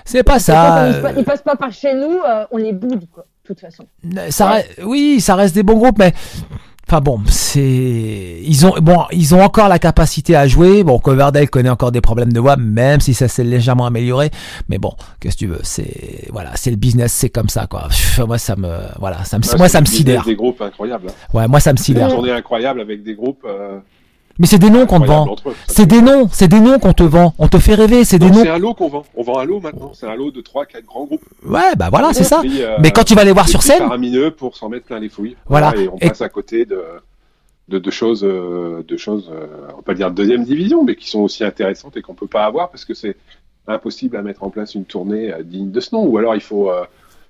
C'est pas ça. comme ils, pa- ils passent pas par chez nous, euh, on les boude, quoi, de toute façon. Ça, oui, ça reste des bons groupes, mais enfin bon, c'est ils ont bon, ils ont encore la capacité à jouer. Bon, Coverdale connaît encore des problèmes de voix, même si ça s'est légèrement amélioré. Mais bon, qu'est-ce que tu veux? C'est voilà, c'est le business, c'est comme ça quoi. Pff, Moi, ça me voilà, ça me Ouais, moi ça me sidère. Des groupes incroyables. hein. Ouais, moi ça me sidère. tournées incroyables avec des groupes. euh, Mais c'est des noms qu'on te vend. C'est des noms, c'est des noms qu'on te vend. On te fait rêver, c'est des noms. C'est un lot qu'on vend. On vend un lot maintenant. C'est un lot de 3-4 grands groupes. Ouais, bah voilà, c'est ça. Euh, Mais quand tu vas les voir sur scène, faramineux pour s'en mettre plein les fouilles. Voilà. Et on Et- passe à côté de, de, de choses, euh, de choses, euh, on va pas dire de deuxième division, mais qui sont aussi intéressantes et qu'on peut pas avoir parce que c'est impossible à mettre en place une tournée euh, digne de ce nom. Ou alors il faut,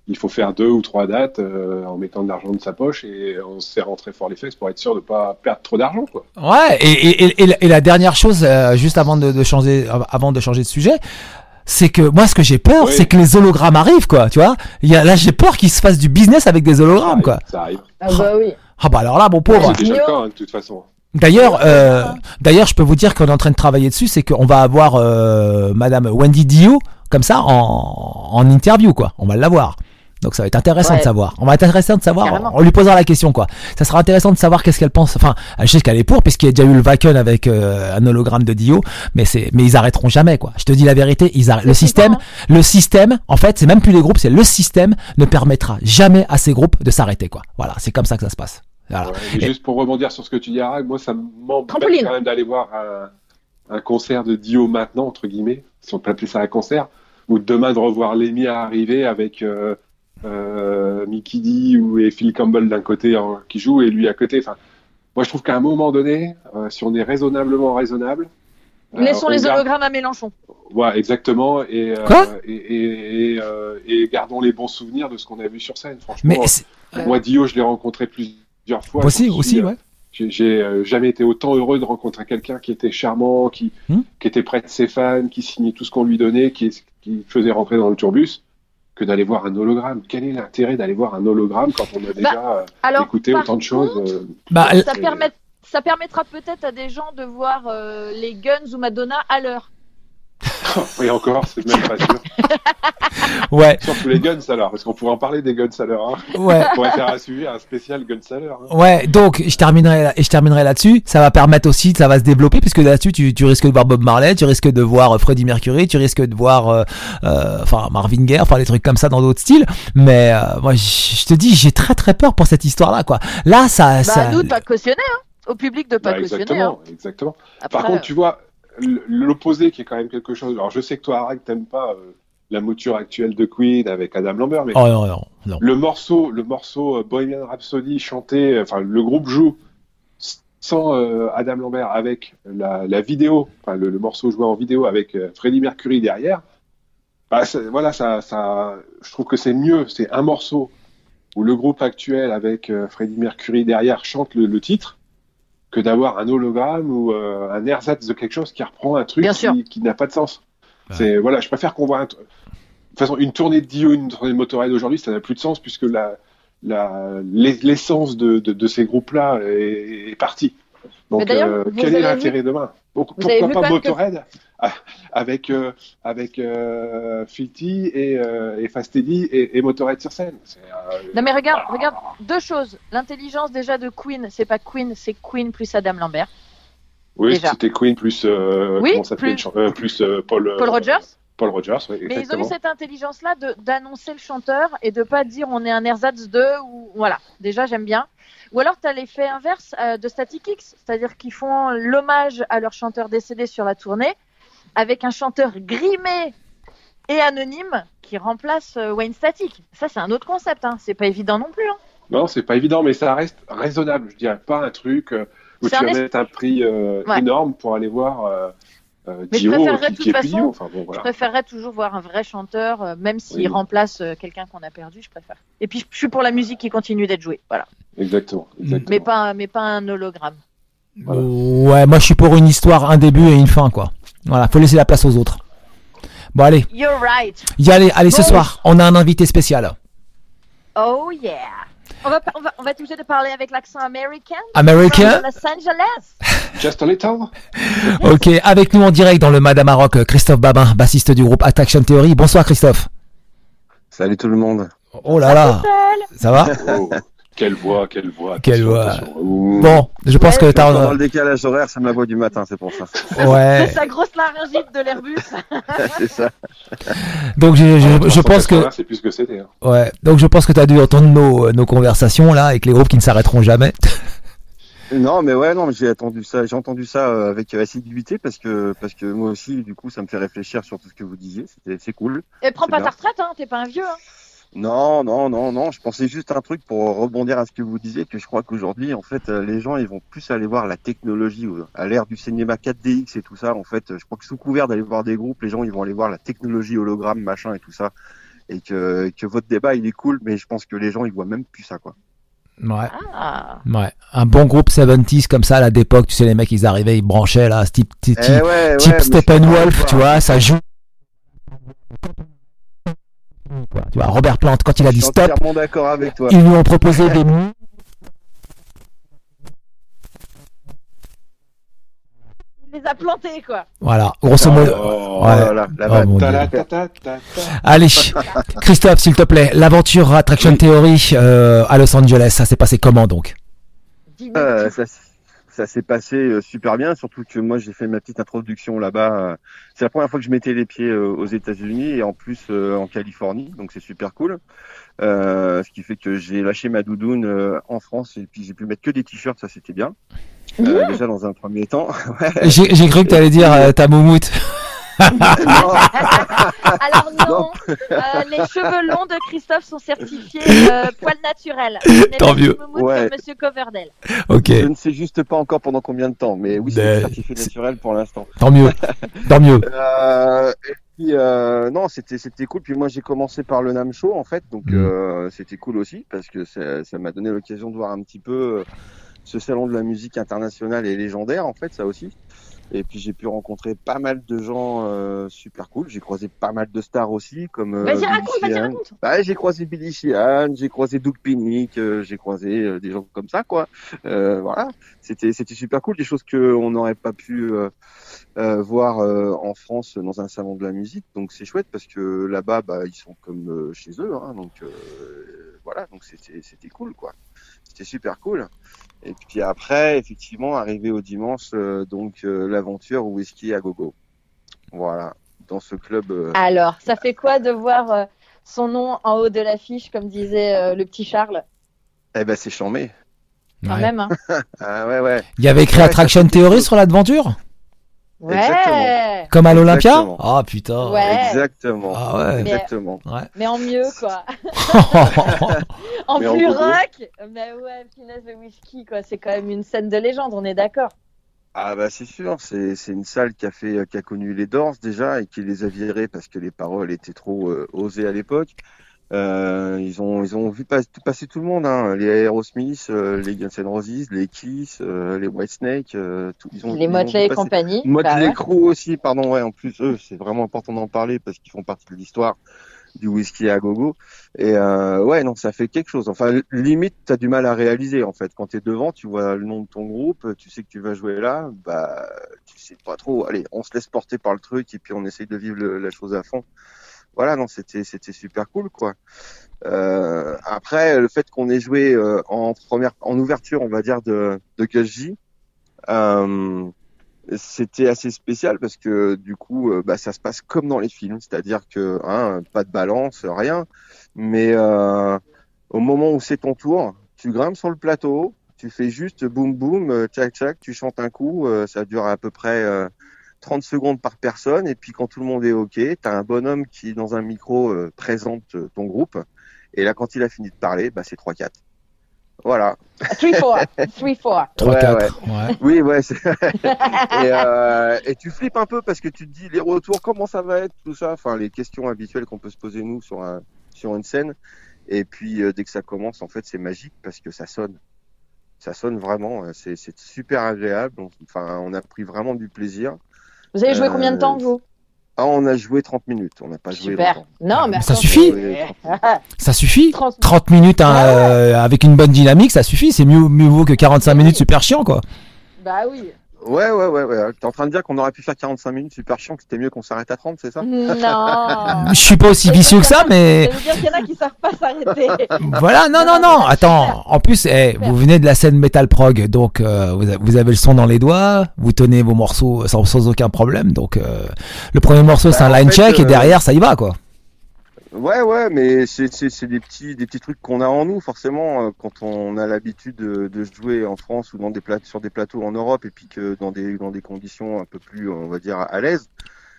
il faut faire deux ou trois dates euh, en mettant de l'argent de sa poche et en se serrant très fort les fesses pour être sûr de pas perdre trop d'argent, quoi. Ouais, et, et, et- et la- dernière chose, euh, juste avant de, de changer, avant de changer de sujet, c'est que moi, ce que j'ai peur, Oui. c'est que les hologrammes arrivent, quoi. Tu vois, Il y a, là, j'ai peur qu'il se fasse du business avec des Ça hologrammes, arrive, quoi. Ça arrive. Ah bah oui. Ah bah alors là, mon pauvre. C'est déjà le cas, hein, de toute façon. D'ailleurs, euh, d'ailleurs, je peux vous dire qu'on est en train de travailler dessus, c'est qu'on va avoir euh, Madame Wendy Dio comme ça en, en interview, quoi. On va l'avoir. Donc ça va être intéressant Ouais. de savoir. On va être intéressant de savoir. Carrément. On lui posera la question, quoi. Ça sera intéressant de savoir qu'est-ce qu'elle pense. Enfin, je sais qu'elle est pour, puisqu'il y a déjà eu le Wacken avec euh, un hologramme de Dio, mais c'est, mais ils arrêteront jamais, quoi. Je te dis la vérité, ils arrêtent. Le système, le système, en fait, c'est même plus les groupes, c'est le système ne permettra jamais à ces groupes de s'arrêter, quoi. Voilà, c'est comme ça que ça se passe. Voilà. Ouais, et Et- juste pour rebondir sur ce que tu dis, Harag, moi, ça m'embête quand même d'aller voir un, un concert de Dio maintenant, entre guillemets, si on peut appeler ça un concert, ou demain de revoir Lemmy arriver avec euh, Mickey D ou et Phil Campbell d'un côté qui joue et lui à côté. Enfin, moi, je trouve qu'à un moment donné, euh, si on est raisonnablement raisonnable, euh, Laissons on les garde- hologrammes à Mélenchon. Ouais, exactement. Et, euh, Quoi et, et, et, euh, et gardons les bons souvenirs de ce qu'on a vu sur scène. Franchement, Mais moi, Dio, je l'ai rencontré plusieurs fois. aussi, suis, aussi, euh, ouais. j'ai euh, jamais été autant heureux de rencontrer quelqu'un qui était charmant, qui, Hmm. qui était près de ses fans, qui signait tout ce qu'on lui donnait, qui, qui faisait rentrer dans le tourbus, que d'aller voir un hologramme. Quel est l'intérêt d'aller voir un hologramme quand on a déjà euh, Bah, Alors, écouté autant de choses euh, Bah, ça, c'est- permet, ça permettra peut-être à des gens de voir euh, les Guns ou Madonna à l'heure. Et encore, c'est même pas sûr. ouais, Surtout les Guns alors, parce qu'on pourrait en parler des Guns à l'heure. Hein. ouais. On pourrait faire un sujet, un spécial Guns à l'heure. Hein. Ouais, donc je terminerai je terminerai là-dessus. Ça va permettre aussi, ça va se développer puisque là-dessus tu, tu risques de voir Bob Marley, tu risques de voir euh, Freddie Mercury, tu risques de voir, euh, euh, enfin Marvin Gaye, enfin des trucs comme ça dans d'autres styles. Mais euh, moi, je te dis, j'ai très très peur pour cette histoire-là, quoi. Là, ça, Bah, ça. à nous de pas cautionner, hein. Au public de pas Bah, cautionner. exactement, hein. exactement. Après, Par contre, tu vois, l'opposé qui est quand même quelque chose. Alors, je sais que toi, Harag, t'aimes pas euh, la mouture actuelle de Queen avec Adam Lambert, mais Oh non non non. le morceau, le morceau euh, Bohemian Rhapsody chanté, euh, enfin, le groupe joue sans euh, Adam Lambert avec la, la vidéo, enfin, le, le morceau joué en vidéo avec euh, Freddie Mercury derrière. Bah, voilà, ça, ça, je trouve que c'est mieux. C'est un morceau où le groupe actuel avec euh, Freddie Mercury derrière chante le, le titre que d'avoir un hologramme ou euh, un ersatz de quelque chose qui reprend un truc Bien qui, qui n'a pas de sens. Ouais. C'est voilà, je préfère qu'on voit un tr- de toute façon une tournée de Dio, une tournée de Motorhead aujourd'hui, ça n'a plus de sens puisque la la l'es- l'essence de, de, de ces groupes-là est, est partie. Donc euh, quel est l'intérêt demain Pourquoi pas que- Motorhead avec euh, avec euh, Filthy et, euh, et Fast Eddie et, et Motorhead sur scène euh, Non mais regarde, regarde deux choses. L'intelligence déjà de Queen, c'est pas Queen, c'est Queen plus Adam Lambert. Oui, c'était Queen plus euh, Oui, comment ça s'appelle plus- plus Paul Paul Rogers Paul Rogers, oui, Mais ils ont eu cette intelligence-là d'annoncer le chanteur et de pas dire on est un ersatz 2 ou voilà. Déjà, j'aime bien. Ou alors, tu as l'effet inverse euh, de Static X, c'est-à-dire qu'ils font l'hommage à leur chanteur décédé sur la tournée avec un chanteur grimé et anonyme qui remplace euh, Wayne Static. Ça, c'est un autre concept. Hein. C'est pas évident non plus. Hein. Non, c'est pas évident, mais ça reste raisonnable. Je dirais pas un truc euh, où tu vas mettre un prix Ouais. énorme pour aller voir euh, euh, Mais je préférerais qui, de toute façon- Dio. Enfin bon, Je préférerais toujours voir un vrai chanteur, euh, même s'il Oui. remplace euh, quelqu'un qu'on a perdu, je préfère. Et puis, je suis pour la musique qui continue d'être jouée. Voilà. Exactement. exactement. Mais pas, mais pas un hologramme. Voilà. Ouais, moi je suis pour une histoire, un début et une fin, quoi. Voilà, faut laisser la place aux autres. Bon, allez, You're right. y aller, allez, ce soir, on a un invité spécial. Oh yeah. On va, on va, on va être obligé de parler avec l'accent américain. American From Los Angeles. Just a little. Ok, avec nous en direct dans le Madame Maroc, Christophe Babin, bassiste du groupe Attraction Theory. Bonsoir Christophe. Salut tout le monde. Oh là là, ça va? Oh, quelle voix, quelle voix. Quelle voix. Bon, je pense Ouais, que Dans t'as... le décalage horaire, c'est ma voix du matin, c'est pour ça. Ouais, C'est sa grosse laryngite de l'Airbus. c'est ça. donc je, je, je 380, pense que... C'est plus que c'était. hein. Ouais, donc je pense que t'as dû entendre nos, nos conversations là avec les groupes qui ne s'arrêteront jamais. Non, mais ouais, non, mais j'ai entendu ça, j'ai entendu ça euh, avec assiduité parce que parce que moi aussi, du coup, ça me fait réfléchir sur tout ce que vous disiez. C'est cool. Et prends pas bien. ta retraite, hein. T'es pas un vieux. Hein. Non, non, non, non. Je pensais juste un truc pour rebondir à ce que vous disiez, que je crois qu'aujourd'hui, en fait, euh, les gens, ils vont plus aller voir la technologie, euh, à l'ère du cinéma 4DX et tout ça. En fait, euh, je crois que sous couvert d'aller voir des groupes, les gens, ils vont aller voir la technologie hologramme, machin et tout ça. Et que, que votre débat, il est cool, mais je pense que les gens, ils voient même plus ça, quoi. Ouais. Ah. Ouais, un bon groupe 70s comme ça, là, d'époque, tu sais, les mecs, ils arrivaient, ils branchaient, là, ce type, type, Eh ouais, ouais, type suis Steppenwolf, tu vois, ça joue. Quoi, Tu vois, Robert Plant, quand il a Je dit suis stop, d'accord avec toi. ils lui ont proposé des Il les a plantés, quoi. Voilà, grosso modo. Oh, Ouais. là là, la Oh, ta ta ta ta ta. Allez, Christophe, s'il te plaît, l'aventure Attraction Oui. Theory euh, à Los Angeles, ça s'est passé comment donc? Euh, ça, ça s'est passé euh, super bien, surtout que moi j'ai fait ma petite introduction là-bas. euh, C'est la première fois que je mettais les pieds euh, aux États-Unis et en plus en Californie, donc c'est super cool. Euh, ce qui fait que j'ai lâché ma doudoune en France et puis j'ai pu mettre que des t-shirts, ça c'était bien. Euh, déjà dans un premier temps. J'ai cru que t'allais dire euh, ta moumoute. Non, Alors non, euh, les cheveux longs de Christophe sont certifiés euh, poil naturel. Tant mieux. Ouais. Monsieur Coverdale. Ok, je ne sais juste pas encore pendant combien de temps, mais oui, c'est Mais- certifié naturel pour l'instant. tant mieux, tant mieux. Euh, et puis euh, non, c'était c'était cool. Puis moi j'ai commencé par le Nam Show en fait, donc Mm. euh, c'était cool aussi parce que ça ça m'a donné l'occasion de voir un petit peu euh, ce salon de la musique internationale et légendaire en fait, ça aussi. Et puis j'ai pu rencontrer pas mal de gens euh, super cool. J'ai croisé pas mal de stars aussi, comme euh, Vas-y, Billy raconte, vas-y, Sheehan. raconte. Bah, j'ai croisé Billy Sheehan, j'ai croisé Doug Pinnick, euh, j'ai croisé euh, des gens comme ça, quoi. Euh, voilà, c'était c'était super cool, des choses que on n'aurait pas pu euh, euh, voir euh, en France dans un salon de la musique. Donc c'est chouette parce que là-bas, bah, ils sont comme euh, chez eux, hein, donc euh, voilà, donc c'était c'était cool, quoi. C'était super cool. Et puis après, effectivement, arrivé au dimanche, euh, donc euh, l'aventure whisky à gogo. Voilà, dans ce club. euh, Alors, ça fait quoi de voir euh, son nom en haut de l'affiche, comme disait euh, le petit Charles? Eh ben c'est chambé. Quand Ouais. même, hein. Ah ouais ouais. Il y avait écrit Attraction Theory sur l'aventure Ouais. Comme à l'Olympia. Ah putain. Ouais. Exactement. Ah ouais. Mais- Exactement. Mais en mieux, quoi. En Mais plus rock. Mais ouais, finesse de whisky, quoi. C'est quand même une scène de légende, on est d'accord. Ah bah c'est sûr, c'est c'est une salle qui a fait qui a connu les Doors déjà et qui les a virés parce que les paroles étaient trop euh, osées à l'époque. Euh, ils ont ils ont vu pas- passer tout le monde, hein, les Aerosmith, euh, les Guns N' Roses, les Kiss, euh, les Whitesnake, euh, tout, ils ont Les Motley et compagnie. Motley bah ouais. Crue aussi, pardon, ouais, en plus eux, c'est vraiment important d'en parler parce qu'ils font partie de l'histoire du whisky à gogo. Et euh, ouais, non, ça fait quelque chose. Enfin, limite, t'as du mal à réaliser en fait. Quand t'es devant, tu vois le nom de ton groupe, tu sais que tu vas jouer là, bah, tu sais pas trop. Allez, on se laisse porter par le truc et puis on essaye de vivre le- la chose à fond. Voilà, non, c'était c'était super cool quoi. Euh, après, le fait qu'on ait joué euh, en première, en ouverture, on va dire de de J, euh, c'était assez spécial parce que du coup, euh, bah, ça se passe comme dans les films, c'est-à-dire que hein, pas de balance, rien. Mais euh, au moment où c'est ton tour, tu grimpes sur le plateau, tu fais juste boum boum, euh, tchac tchac, tu chantes un coup, ça dure à peu près 30 secondes par personne, et puis quand tout le monde est ok, t'as un bonhomme qui dans un micro euh, présente euh, ton groupe, et là quand il a fini de parler, bah c'est 3-4. Voilà. 3-4. 3-4. 3-4. Ouais, Ouais. Oui, ouais. et, euh, et tu flippes un peu parce que tu te dis les retours, comment ça va être, tout ça? Enfin, les questions habituelles qu'on peut se poser nous sur un, sur une scène. Et puis euh, dès que ça commence, en fait, c'est magique parce que ça sonne. Ça sonne vraiment. C'est super agréable. Enfin, on a pris vraiment du plaisir. Vous avez joué combien de Euh, temps, vous Ah, on a joué 30 minutes. On n'a pas joué Super. longtemps. Non, mais Ça suffit. Ça suffit 30 30 minutes hein, Ah ouais. euh, avec une bonne dynamique, ça suffit. C'est mieux, mieux vaut que 45 minutes super chiant, quoi. Bah oui. Ouais, ouais, ouais, ouais. T'es en train de dire qu'on aurait pu faire 45 minutes super chiant, que c'était mieux qu'on s'arrête à 30, c'est ça? Non. Je suis pas aussi vicieux que ça, mais Ça veut dire qu'il y en a qui savent pas s'arrêter. voilà, non, non, non. Attends, en plus, eh, vous venez de la scène Metal Prog, donc euh, vous, avez le son dans les doigts, vous tenez vos morceaux sans, sans aucun problème. Donc euh, le premier morceau, c'est Bah, un en line fait, check et euh, derrière, ça y va, quoi. Ouais, ouais, mais c'est c'est c'est des petits des petits trucs qu'on a en nous forcément euh, quand on a l'habitude de, de jouer en France ou dans des plate sur des plateaux en Europe et puis que dans des dans des conditions un peu plus on va dire à l'aise.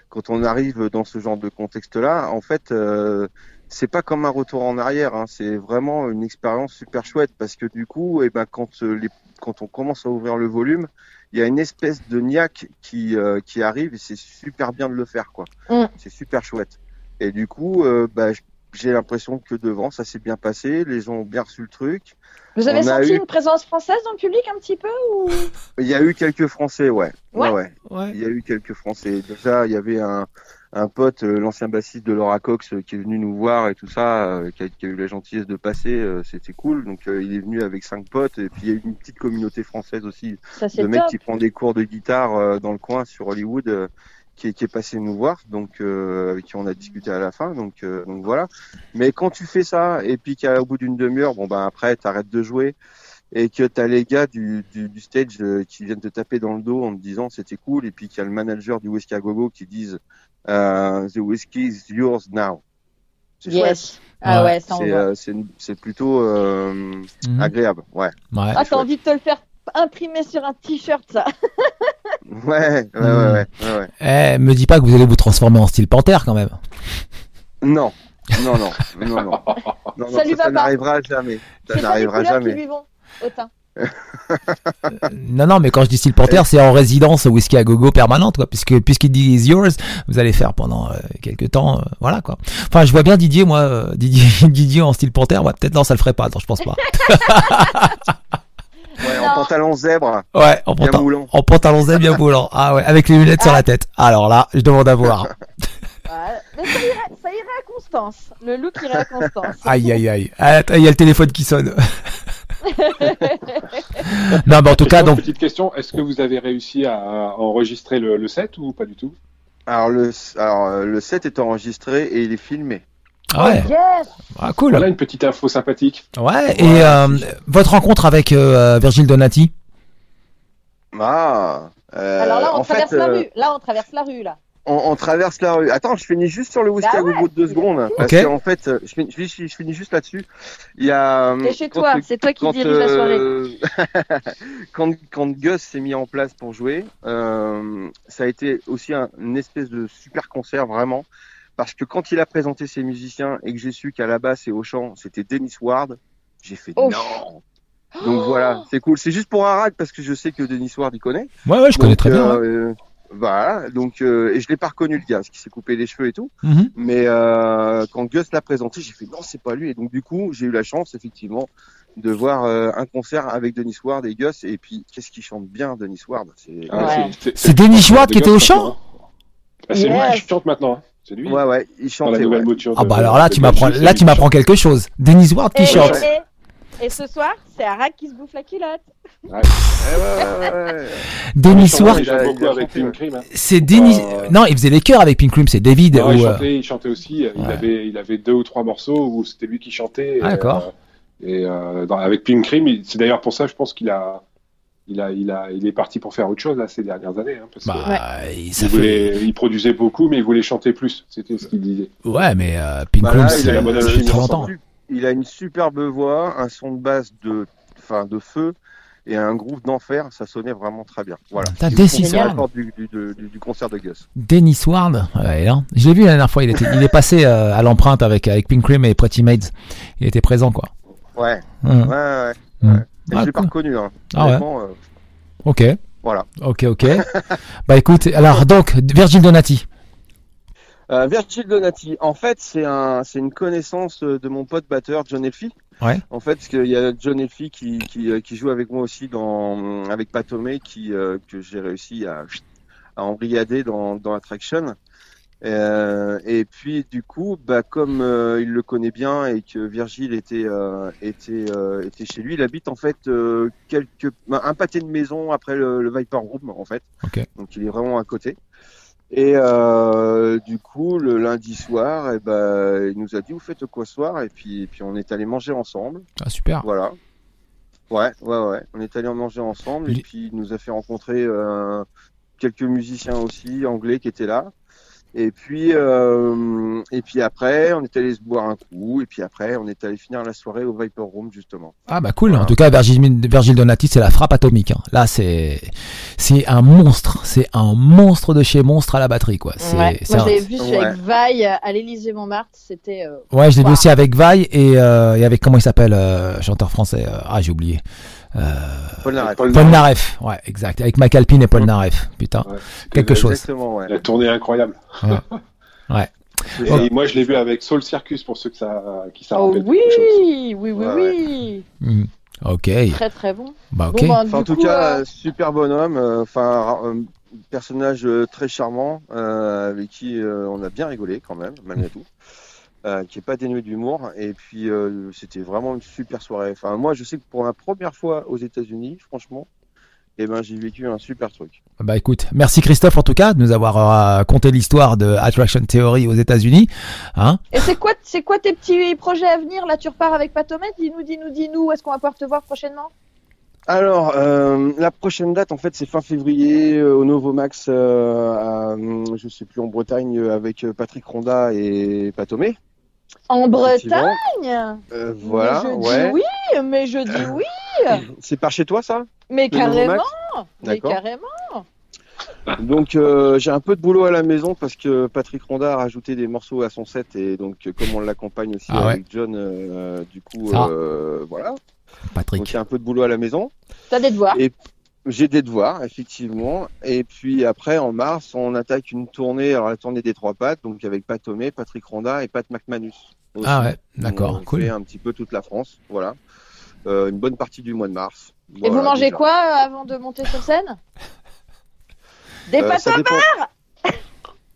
Quand on arrive dans ce genre de contexte-là, en fait, euh, c'est pas comme un retour en arrière. Hein, c'est vraiment une expérience super chouette parce que du coup, et ben quand euh, les quand on commence à ouvrir le volume, il y a une espèce de niaque qui euh, qui arrive et c'est super bien de le faire quoi. Mm. C'est super chouette. Et du coup, euh, bah, j'ai l'impression que devant, ça s'est bien passé, les gens ont bien reçu le truc. Vous avez On a senti eu- une présence française dans le public un petit peu ou? Il y a eu quelques Français, ouais. Ouais. ouais. Il y a eu quelques Français. Déjà, il y avait un, un pote, euh, l'ancien bassiste de Laura Cox, euh, qui est venu nous voir et tout ça, euh, qui, a, qui a eu la gentillesse de passer, c'était cool. Donc, euh, il est venu avec cinq potes. Et puis, il y a eu une petite communauté française aussi, Ça c'est de mec top. qui prend des cours de guitare euh, dans le coin sur Hollywood. Qui est, qui est passé nous voir, donc euh, avec qui on a discuté à la fin, donc euh, donc voilà. Mais quand tu fais ça et puis qu'au bout d'une demi-heure, bon ben après t'arrêtes de jouer et que t'as les gars du, du, du stage euh, qui viennent te taper dans le dos en te disant c'était cool et puis qu'il y a le manager du Whisky à Gogo qui disent euh, the whiskey is yours now. C'est. Yes. Ah Ouais. C'est euh, c'est c'est plutôt euh, Mhm. agréable, ouais. Ouais. Ah, t'as envie de te le faire imprimer sur un t-shirt, ça. Ouais, ouais, ouais, Mhm. ouais, ouais, ouais. Eh, me dis pas que vous allez vous transformer en style panthère quand même. Non, non, non, non, non. non, non, Ça n'arrivera jamais. Ça n'arrivera qui jamais. lui vont au teint. Non, non, mais quand je dis style panthère, c'est en résidence whisky à gogo permanente, quoi. Puisque puisqu'il dit is yours, vous allez faire pendant euh, quelques temps, euh, voilà, quoi. Enfin, je vois bien Didier, moi, euh, Didier, Didier en style panthère. Ouais, peut-être non, ça le ferait pas. Non, je pense pas. Ouais, en pantalon zèbre, Ouais, en, bien pantalon, moulant. en pantalon zèbre bien moulant. Ah ouais, avec les lunettes sur la tête. Alors là, je demande à voir. Voilà. Mais ça irait, ça irait à Constance. Le look irait à Constance. Aïe, aïe, aïe. Ah, Attends, il y a le téléphone qui sonne. non, mais en tout cas, donc, Petite question, est-ce que vous avez réussi à, enregistrer le, le set ou pas du tout? Alors le, alors euh, le set est enregistré et il est filmé. Ah ouais, Yes ah, cool. Voilà une petite info sympathique. Ouais, et euh, votre rencontre avec euh, Virgile Donati? Ah. euh, Alors là, on en traverse fait, la euh, rue. Là, on traverse la rue, là. On, on traverse la rue. Attends, je finis juste sur le whisky Bah gogo de deux ouais. secondes. Parce Ok. qu'en fait, euh, je finis, je, juste là-dessus. Il y a. T'es chez toi, c'est toi qui quand, dirige la soirée. euh, quand, quand Gus s'est mis en place pour jouer, euh, ça a été aussi un, une espèce de super concert vraiment. Parce que quand il a présenté ses musiciens et que j'ai su qu'à la basse et au chant, c'était Dennis Ward, j'ai fait Oh. non. Donc voilà, c'est cool. C'est juste pour Arad parce que je sais que Dennis Ward il connaît. Ouais, ouais, je connais très bien. ouais. euh, Voilà, donc euh, et je l'ai pas reconnu le gars, parce qu'il s'est coupé les cheveux et tout. Mhm. Mais euh, quand Gus l'a présenté, j'ai fait non, c'est pas lui. Et donc du coup, j'ai eu la chance effectivement de voir euh, un concert avec Denis Ward et Gus. Et puis qu'est-ce qu'il chante bien, Denis Ward? C'est Ouais. C'est Denis Ward qui était au Denis chant? maintenant, hein. Ah, C'est lui Yes. qui chante maintenant. hein. C'est lui. ouais, ouais, il Dans chantait. la nouvelle ouais. mouture. Ah de- bah alors là, tu m'apprends, là, tu m'apprends quelque chose. Denis Ward qui Et, chante. et, et ce soir, c'est Arak qui se bouffe la culotte. Ouais. Ouais, ouais, ouais, ouais. Denis Il chante Ward, déjà il a- beaucoup il a avec chanté, Pink Cream. hein. c'est Denis. Euh, Non, il faisait les chœurs avec Pink Cream, c'est David. Non, il, ou, euh, chantait, il chantait aussi. Il, Ouais. avait, il avait deux ou trois morceaux où c'était lui qui chantait. Ah, d'accord. euh, Et euh, dans- avec Pink Cream, il- c'est d'ailleurs pour ça, je pense qu'il a, il a, il a, il est parti pour faire autre chose là ces dernières années. Hein, parce que Bah, il- ça il, fait... voulait- il produisait beaucoup, mais il voulait chanter plus. C'était ce qu'il disait. Ouais, mais euh, Pink Bah là, c'est il a la bonne c'est alchimie très ensemble. longtemps. Il a une superbe voix, un son de basse de, enfin, de feu et un groove d'enfer. Ça sonnait vraiment très bien. Voilà. Comprenez Sword. l'accord du, du, du, du concert de Gus. Dennis Ward, ouais, hein. je l'ai vu la dernière fois, il, était, il est passé euh, à l'empreinte avec, avec Pink Cream et Pretty Maids. Il était présent, quoi. Ouais, Hum. ouais, ouais. Hum. ouais. Et Ah, je l'ai pas reconnu. Hein. Ah ouais. Euh, Ok, voilà. ok, ok. bah écoute, alors donc, Virgil Donati. Euh, Virgil Donati, en fait, c'est un, c'est une connaissance euh, de mon pote batteur John Elfie. Ouais. En fait, parce qu'il y a John Elfie qui, qui, euh, qui joue avec moi aussi dans, avec Patomé, qui, euh, que j'ai réussi à, à embrigader dans, dans Attraction. Euh, et puis, du coup, bah, comme euh, il le connaît bien et que Virgile était, euh, était, euh, était chez lui, il habite en fait euh, quelques, un pâté de maison après le, le Viper Room, en fait. Ok. Donc, il est vraiment à côté. Et euh, du coup, le lundi soir, eh ben, il nous a dit vous faites quoi ce soir? Et puis, et puis on est allé manger ensemble. Ah, super. Voilà. Ouais, ouais, ouais. On est allé en manger ensemble Il- et puis il nous a fait rencontrer euh, quelques musiciens aussi anglais qui étaient là. Et puis, euh, et puis après, on est allé se boire un coup. Et puis après, on est allé finir la soirée au Viper Room justement. Ah bah cool, en tout cas Virgil, Virgil Donati c'est la frappe atomique. hein. Là c'est c'est un monstre, c'est un monstre de chez monstre à la batterie quoi. C'est, Ouais. c'est Moi, un- je vu Ouais. avec Vaille à l'Élysée Montmartre. C'était. euh, Ouais, je l'ai vu aussi avec Vaille et, euh, et avec comment il s'appelle euh, chanteur français. ah j'ai oublié. Euh, Paul Naref. Paul Paul Naref. Ouais exact. Avec Mac Alpine et Paul Naref. Putain, Ouais. quelque chose. Exactement, ouais. La tournée incroyable. Ouais. Et Ouais. moi, je l'ai vu avec Soul Circus pour ceux que ça, qui ça Oh rappelle oui, quelque chose. oui, oui, Ouais, oui. Mhm. Ok. Très, très bon. Bah. Bon, bah, Enfin, en tout coup, cas, euh, euh, super bonhomme. euh, Enfin, un personnage euh, très charmant euh, avec qui euh, on a bien rigolé quand même, malgré tout. Euh, qui est pas dénué d'humour. Et puis, euh, c'était vraiment une super soirée. Enfin, moi, je sais que pour la première fois aux États-Unis, franchement, eh ben, j'ai vécu un super truc. Bah écoute, merci Christophe en tout cas de nous avoir euh, conté l'histoire de Attraction Theory aux États-Unis. Hein Et c'est quoi, c'est quoi tes petits projets à venir? Là, tu repars avec Patomètre Dis-nous, dis-nous, dis-nous. Où est-ce qu'on va pouvoir te voir prochainement? Alors, euh, la prochaine date, en fait, c'est fin février euh, au Novo Max, euh, à, hum, je sais plus, en Bretagne, avec Patrick Ronda et Patomé. En. Bretagne Euh, voilà, mais je ouais. dis oui, mais je dis oui, C'est par chez toi, ça? Mais carrément, mais carrément. Donc euh, j'ai un peu de boulot à la maison parce que Patrick Ronda a rajouté des morceaux à son set et donc euh, comme on l'accompagne aussi Ah ouais. avec John, euh, du coup euh, voilà. Donc Patrick. j'ai un peu de boulot à la maison. T'as des devoirs. Et j'ai des devoirs effectivement. Et puis après en mars on attaque une tournée, alors la tournée des trois pattes, donc avec Pat Tomé, Patrick Ronda et Pat McManus. aussi. Ah ouais, d'accord, On cool. fait un petit peu toute la France, voilà. Euh, une bonne partie du mois de mars. Et vous mangez déjà. quoi euh, avant de monter sur scène? Des Euh, pâtes à dépend.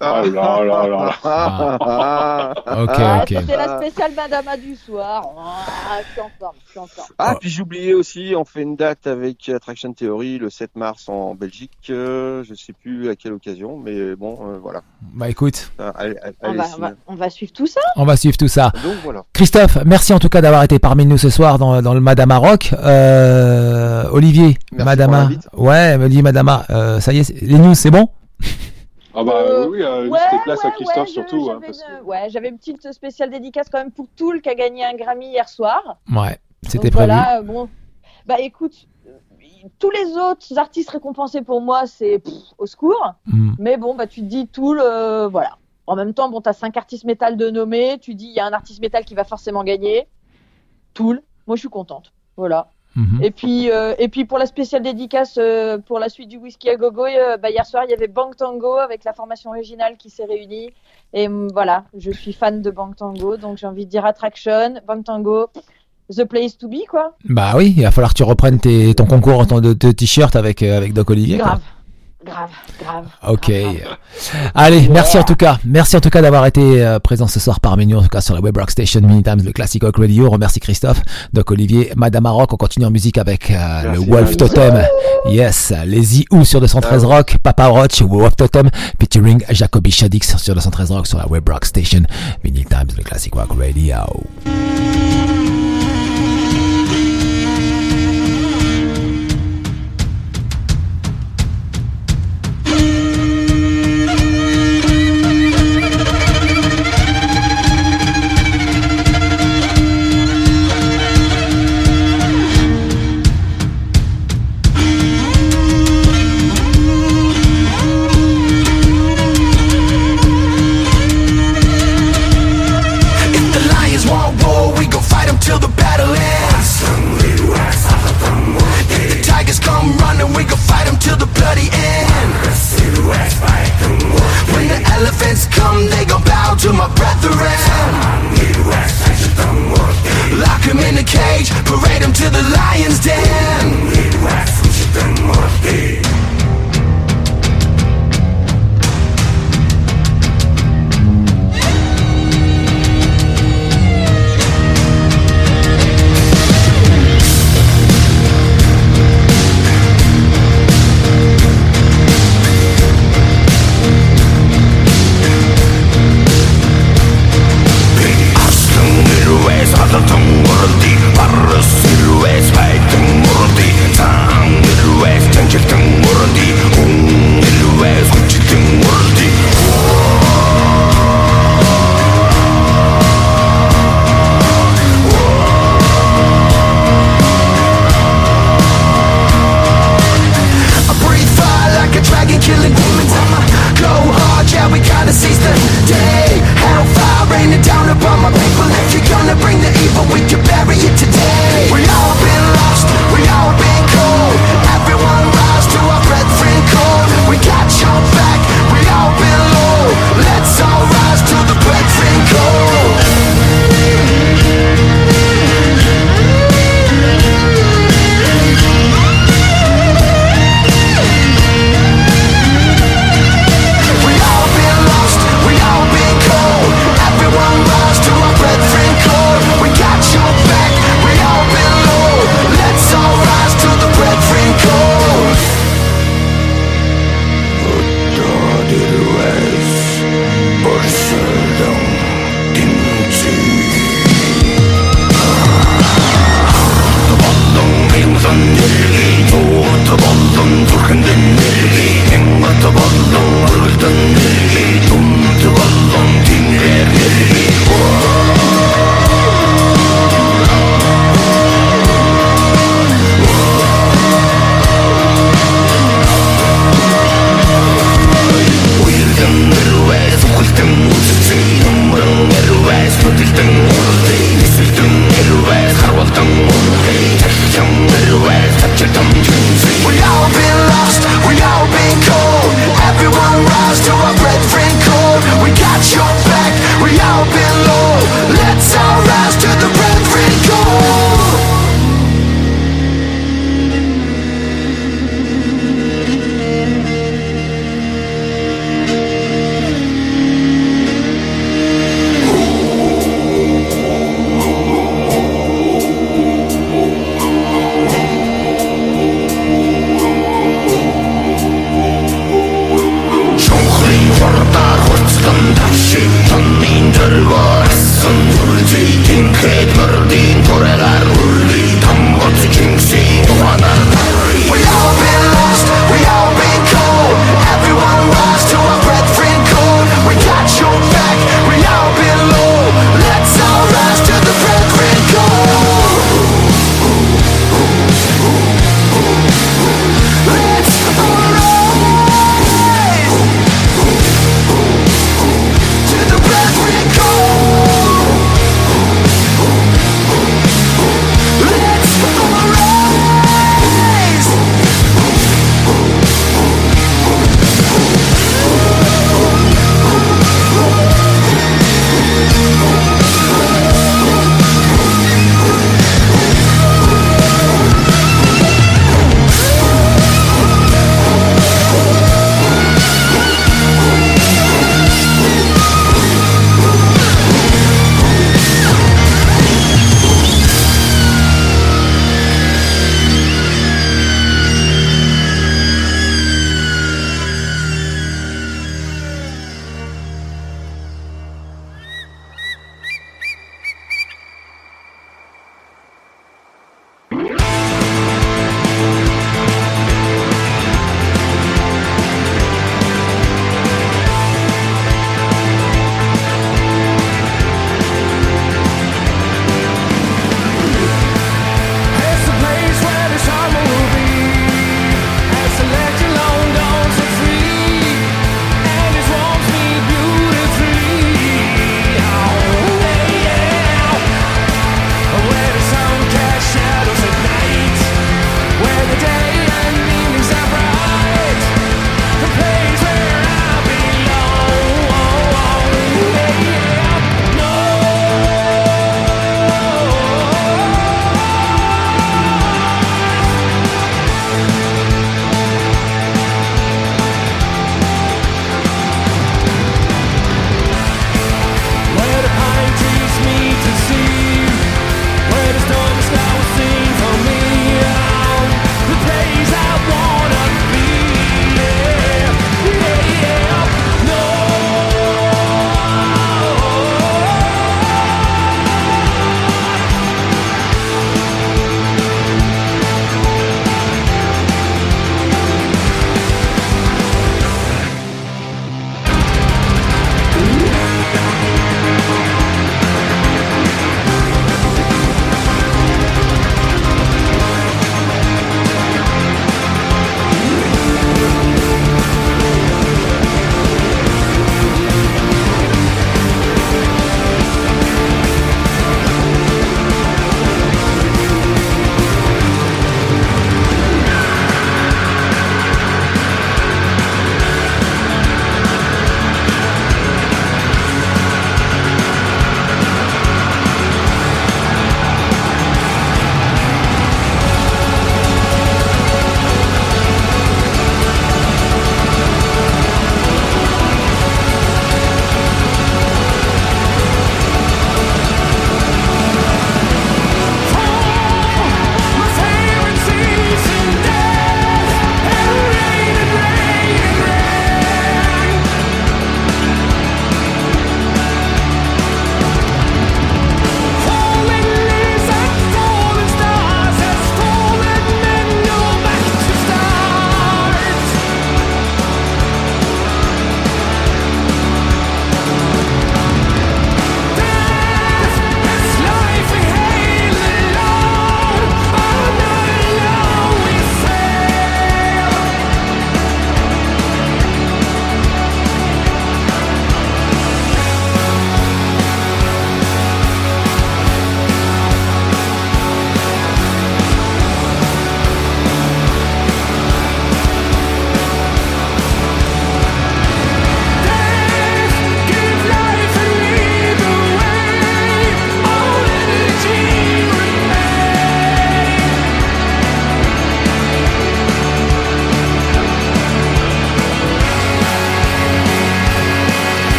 Oh là là là là. Ah, Ok, Ah, ok. C'était la spéciale Madama du soir. Ah, je suis en forme, je suis en forme. Ah, Oh. puis j'ai oublié aussi, on fait une date avec Attraction Theory le 7 mars en Belgique. euh, je sais plus à quelle occasion, mais bon, euh, voilà. Bah écoute, Ah, allez, allez, On va, signe. on, va, on va suivre tout ça. on va suivre tout ça. Donc voilà. Christophe, merci en tout cas d'avoir été parmi nous ce soir dans, dans le Madama Rock. Euh, Olivier, Merci Madama. Ouais, Olivier, Madama. Euh, ça y est, les news, c'est bon? Ah bah Euh, oui, euh, Ouais, c'était classe à Christophe ouais, surtout. hein, j'avais une- que- Ouais, j'avais une petite spéciale dédicace quand même pour Tool qui a gagné un Grammy hier soir. Ouais, c'était prévu. Voilà, bon. Bah écoute, tous les autres artistes récompensés pour moi, c'est au secours. Hmm. Mais bon, bah tu te dis Tool, euh, voilà. En même temps, bon, t'as cinq artistes métal de nommer. Tu dis, il y a un artiste métal qui va forcément gagner. Tool. Moi, je suis contente. Voilà. Mhm. Et puis, euh, et puis pour la spéciale dédicace euh, pour la suite du Whisky à Gogo, euh, bah, hier soir il y avait Bang Tango avec la formation originale qui s'est réunie. Et hum, voilà, je suis fan de Bang Tango, donc j'ai envie de dire Attraction, Bang Tango, The Place to Be quoi. Bah oui, il va falloir que tu reprennes tes, ton concours ton- de, de t-shirt avec, euh, avec Doc Olivier. quoi. Grave, grave. Ok. grave. Allez, merci en tout cas. Merci en tout cas d'avoir été euh, présent ce soir parmi nous, en tout cas sur la Web Rock Station Mini Times, le Classic Rock Radio. On remercie Christophe, Doc Olivier, Madame Rock. On continue en musique avec euh, le Wolf. Totem. Yes, les IU sur 213 Ah Rock, Papa Roach, Wolf Totem, featuring Jacoby Shadix sur 213 Rock sur la Web Rock Station Mini Times, le Classic Rock Radio. the bloody end. The When the elephants come, they gon' bow to my brethren. Lock him in a cage, parade him to the lion's den. the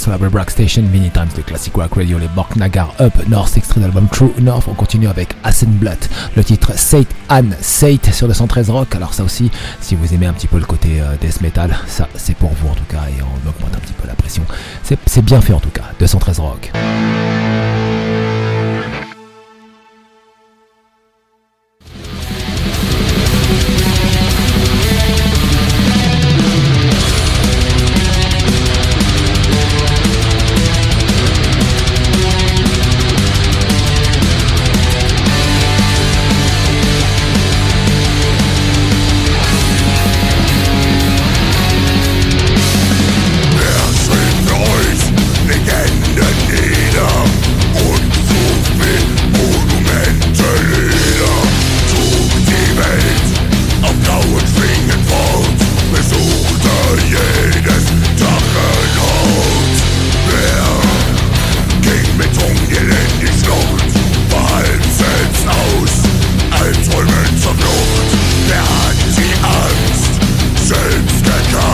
Yeah sur la Web Rock Station, Mini Times de Classic Rock Radio, les Bork Nagar Up North, extrait d'album True North. On continue avec Blood, le titre Sate Anne Sate sur 213 Rock. Alors, ça aussi, si vous aimez un petit peu le côté euh, death metal, ça c'est pour vous en tout cas, et on augmente un petit peu la pression. C'est bien fait en tout cas, 213 Rock. Take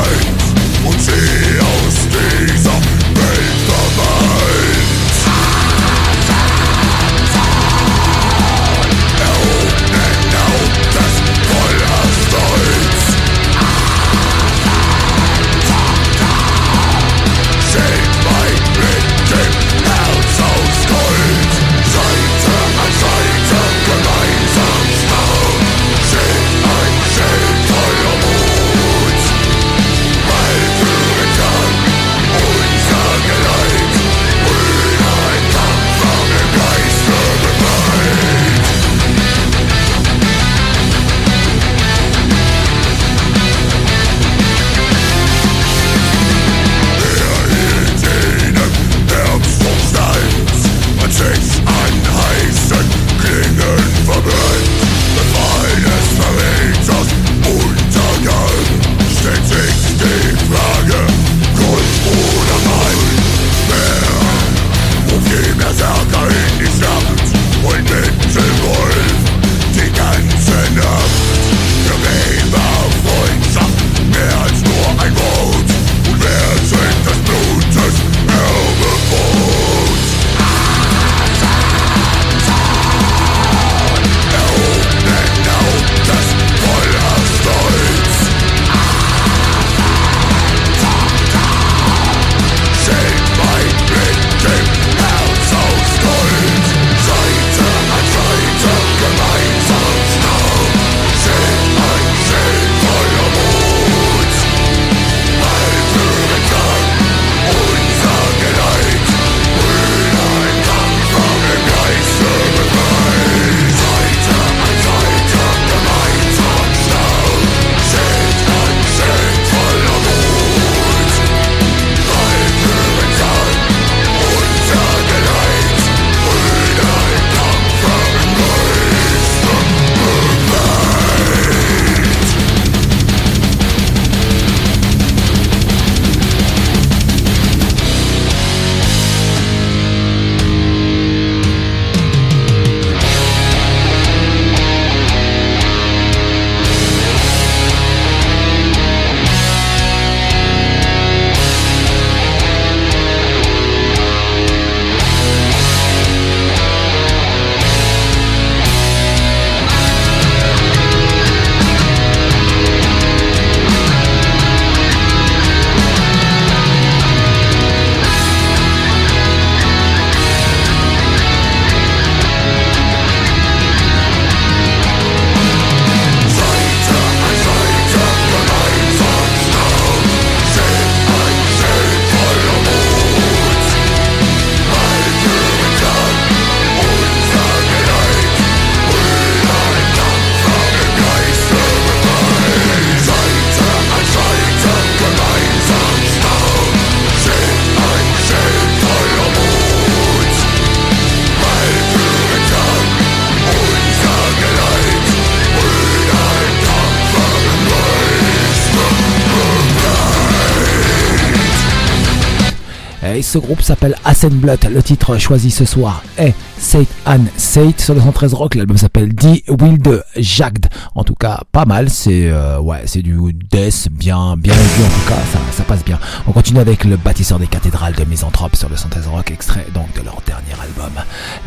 Ce groupe s'appelle Assenblut. Le titre choisi ce soir est Sate and Sate sur le 113 Rock. L'album s'appelle D Will de Jagged. En tout cas, pas mal. C'est euh, ouais, c'est du death bien, bien aigu. En tout cas, ça, ça passe bien. On continue avec le bâtisseur des cathédrales de Misanthrope sur le 113 Rock, extrait donc de leur dernier album,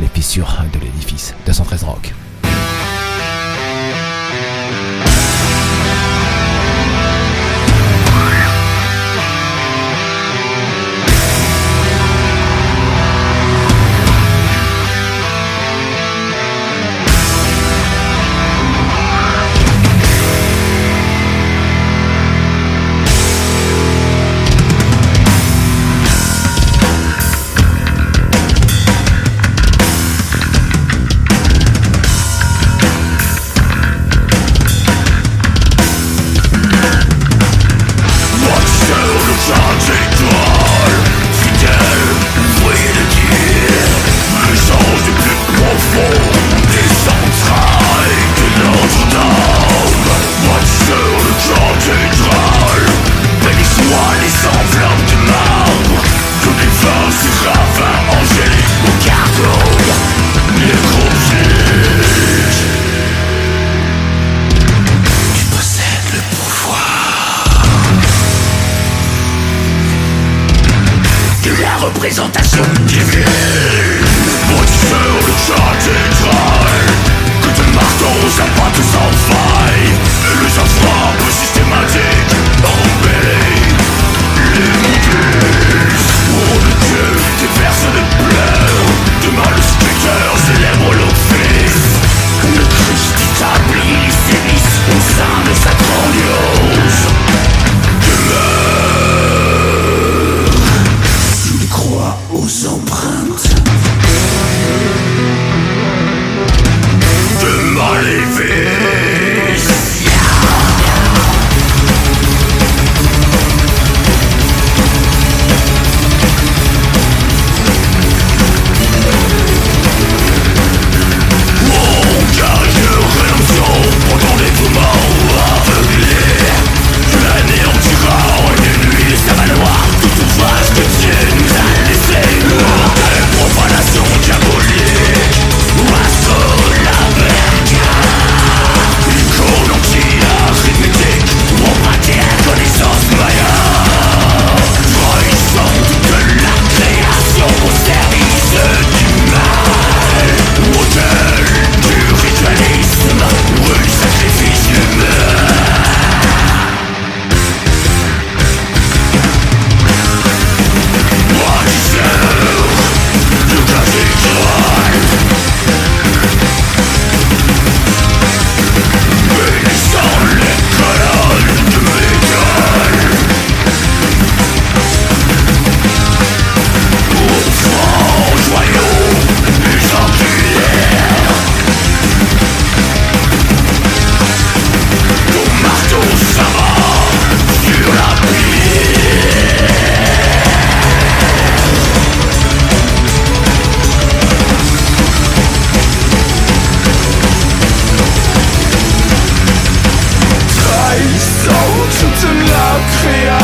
Les fissures de l'édifice. 213 Rock.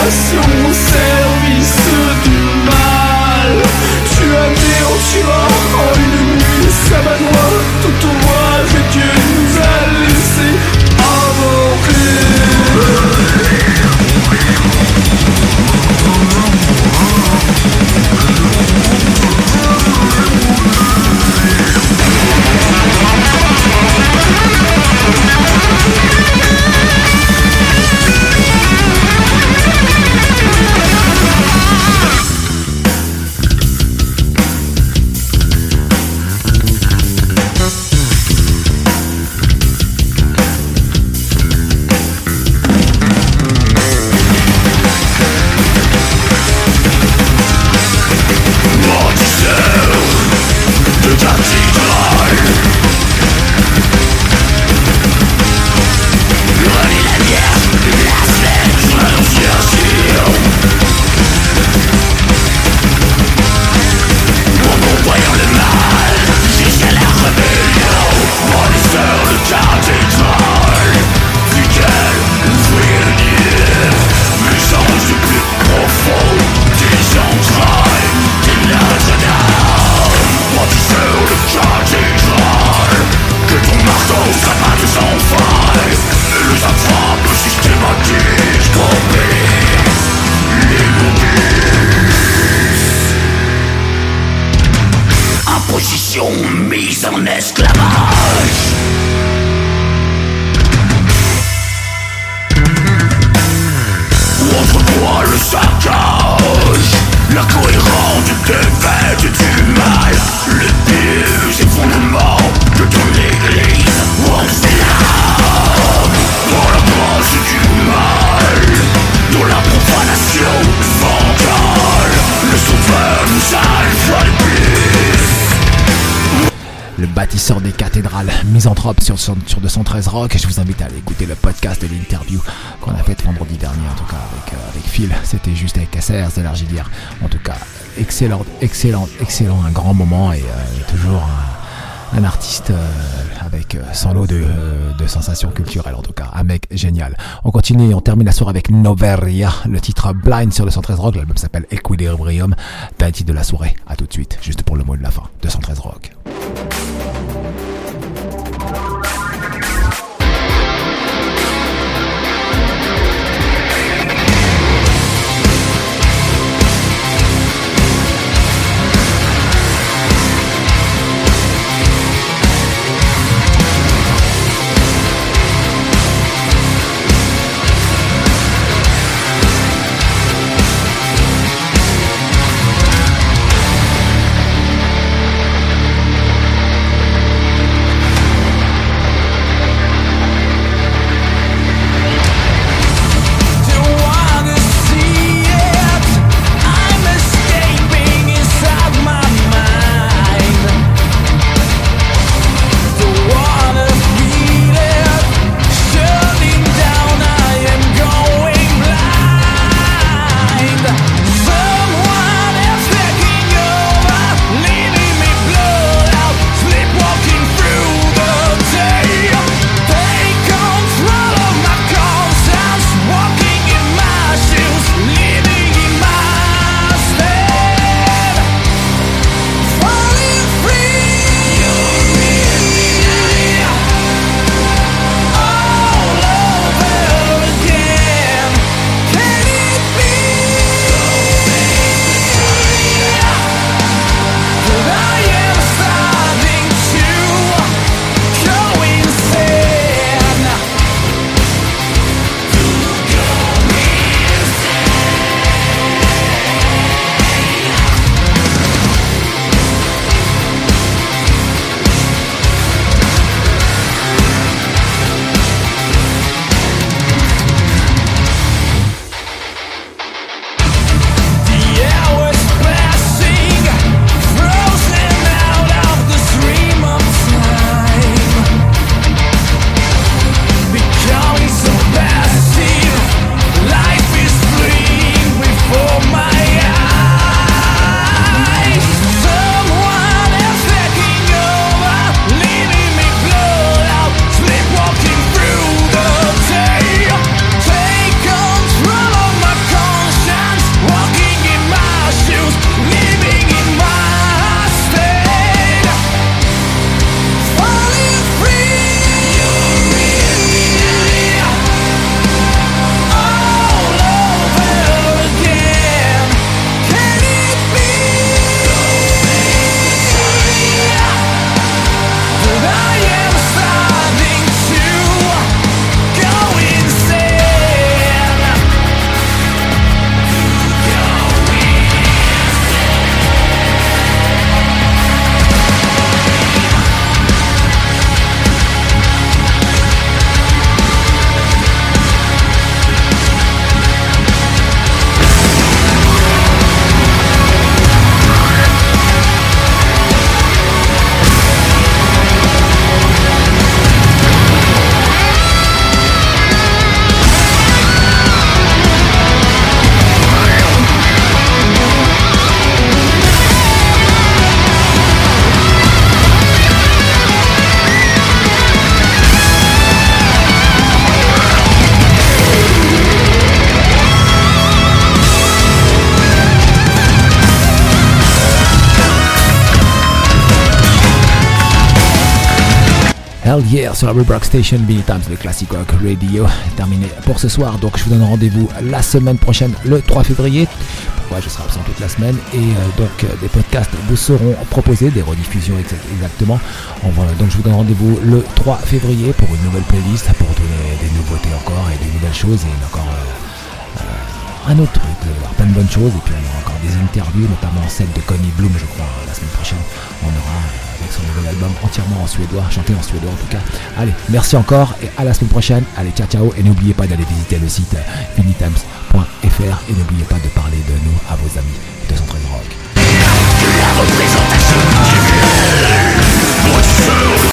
próximo céu. Sur, sur, sur 213 Rock. Et je vous invite à aller écouter le podcast de l'interview qu'on a faite vendredi dernier, en tout cas avec, euh, avec Phil. C'était juste avec KSR de l'Argilière. En tout cas, excellent, excellent, excellent, un grand moment et euh, toujours un, artiste euh, avec son lot de, de sensations culturelles, en tout cas. Un mec génial. On continue et on termine la soirée avec Noveria, le titre Blind sur 213 Rock. L'album s'appelle Equilibrium. T'as titre de la soirée. À tout de suite, juste pour le mot de la fin. 213 Rock. Thank you. Hell Yeah sur la Rock Station, Billy Times, le Classic Rock Radio. Terminé pour ce soir, donc je vous donne rendez-vous la semaine prochaine, le 3 février. Pourquoi je serai absent toute la semaine et euh, donc euh, des podcasts vous seront proposés, des rediffusions exa- exactement. Donc je vous donne rendez-vous le 3 février pour une nouvelle playlist, pour donner des nouveautés encore et des nouvelles choses et encore euh, un autre truc. Plein de bonnes choses et puis on aura encore des interviews, notamment celle de Connie Bloom, je crois, entièrement en suédois, chanté en suédois en tout cas. Allez, merci encore et à la semaine prochaine. Allez, ciao ciao et n'oubliez pas d'aller visiter le site vinitimes.fr et n'oubliez pas de parler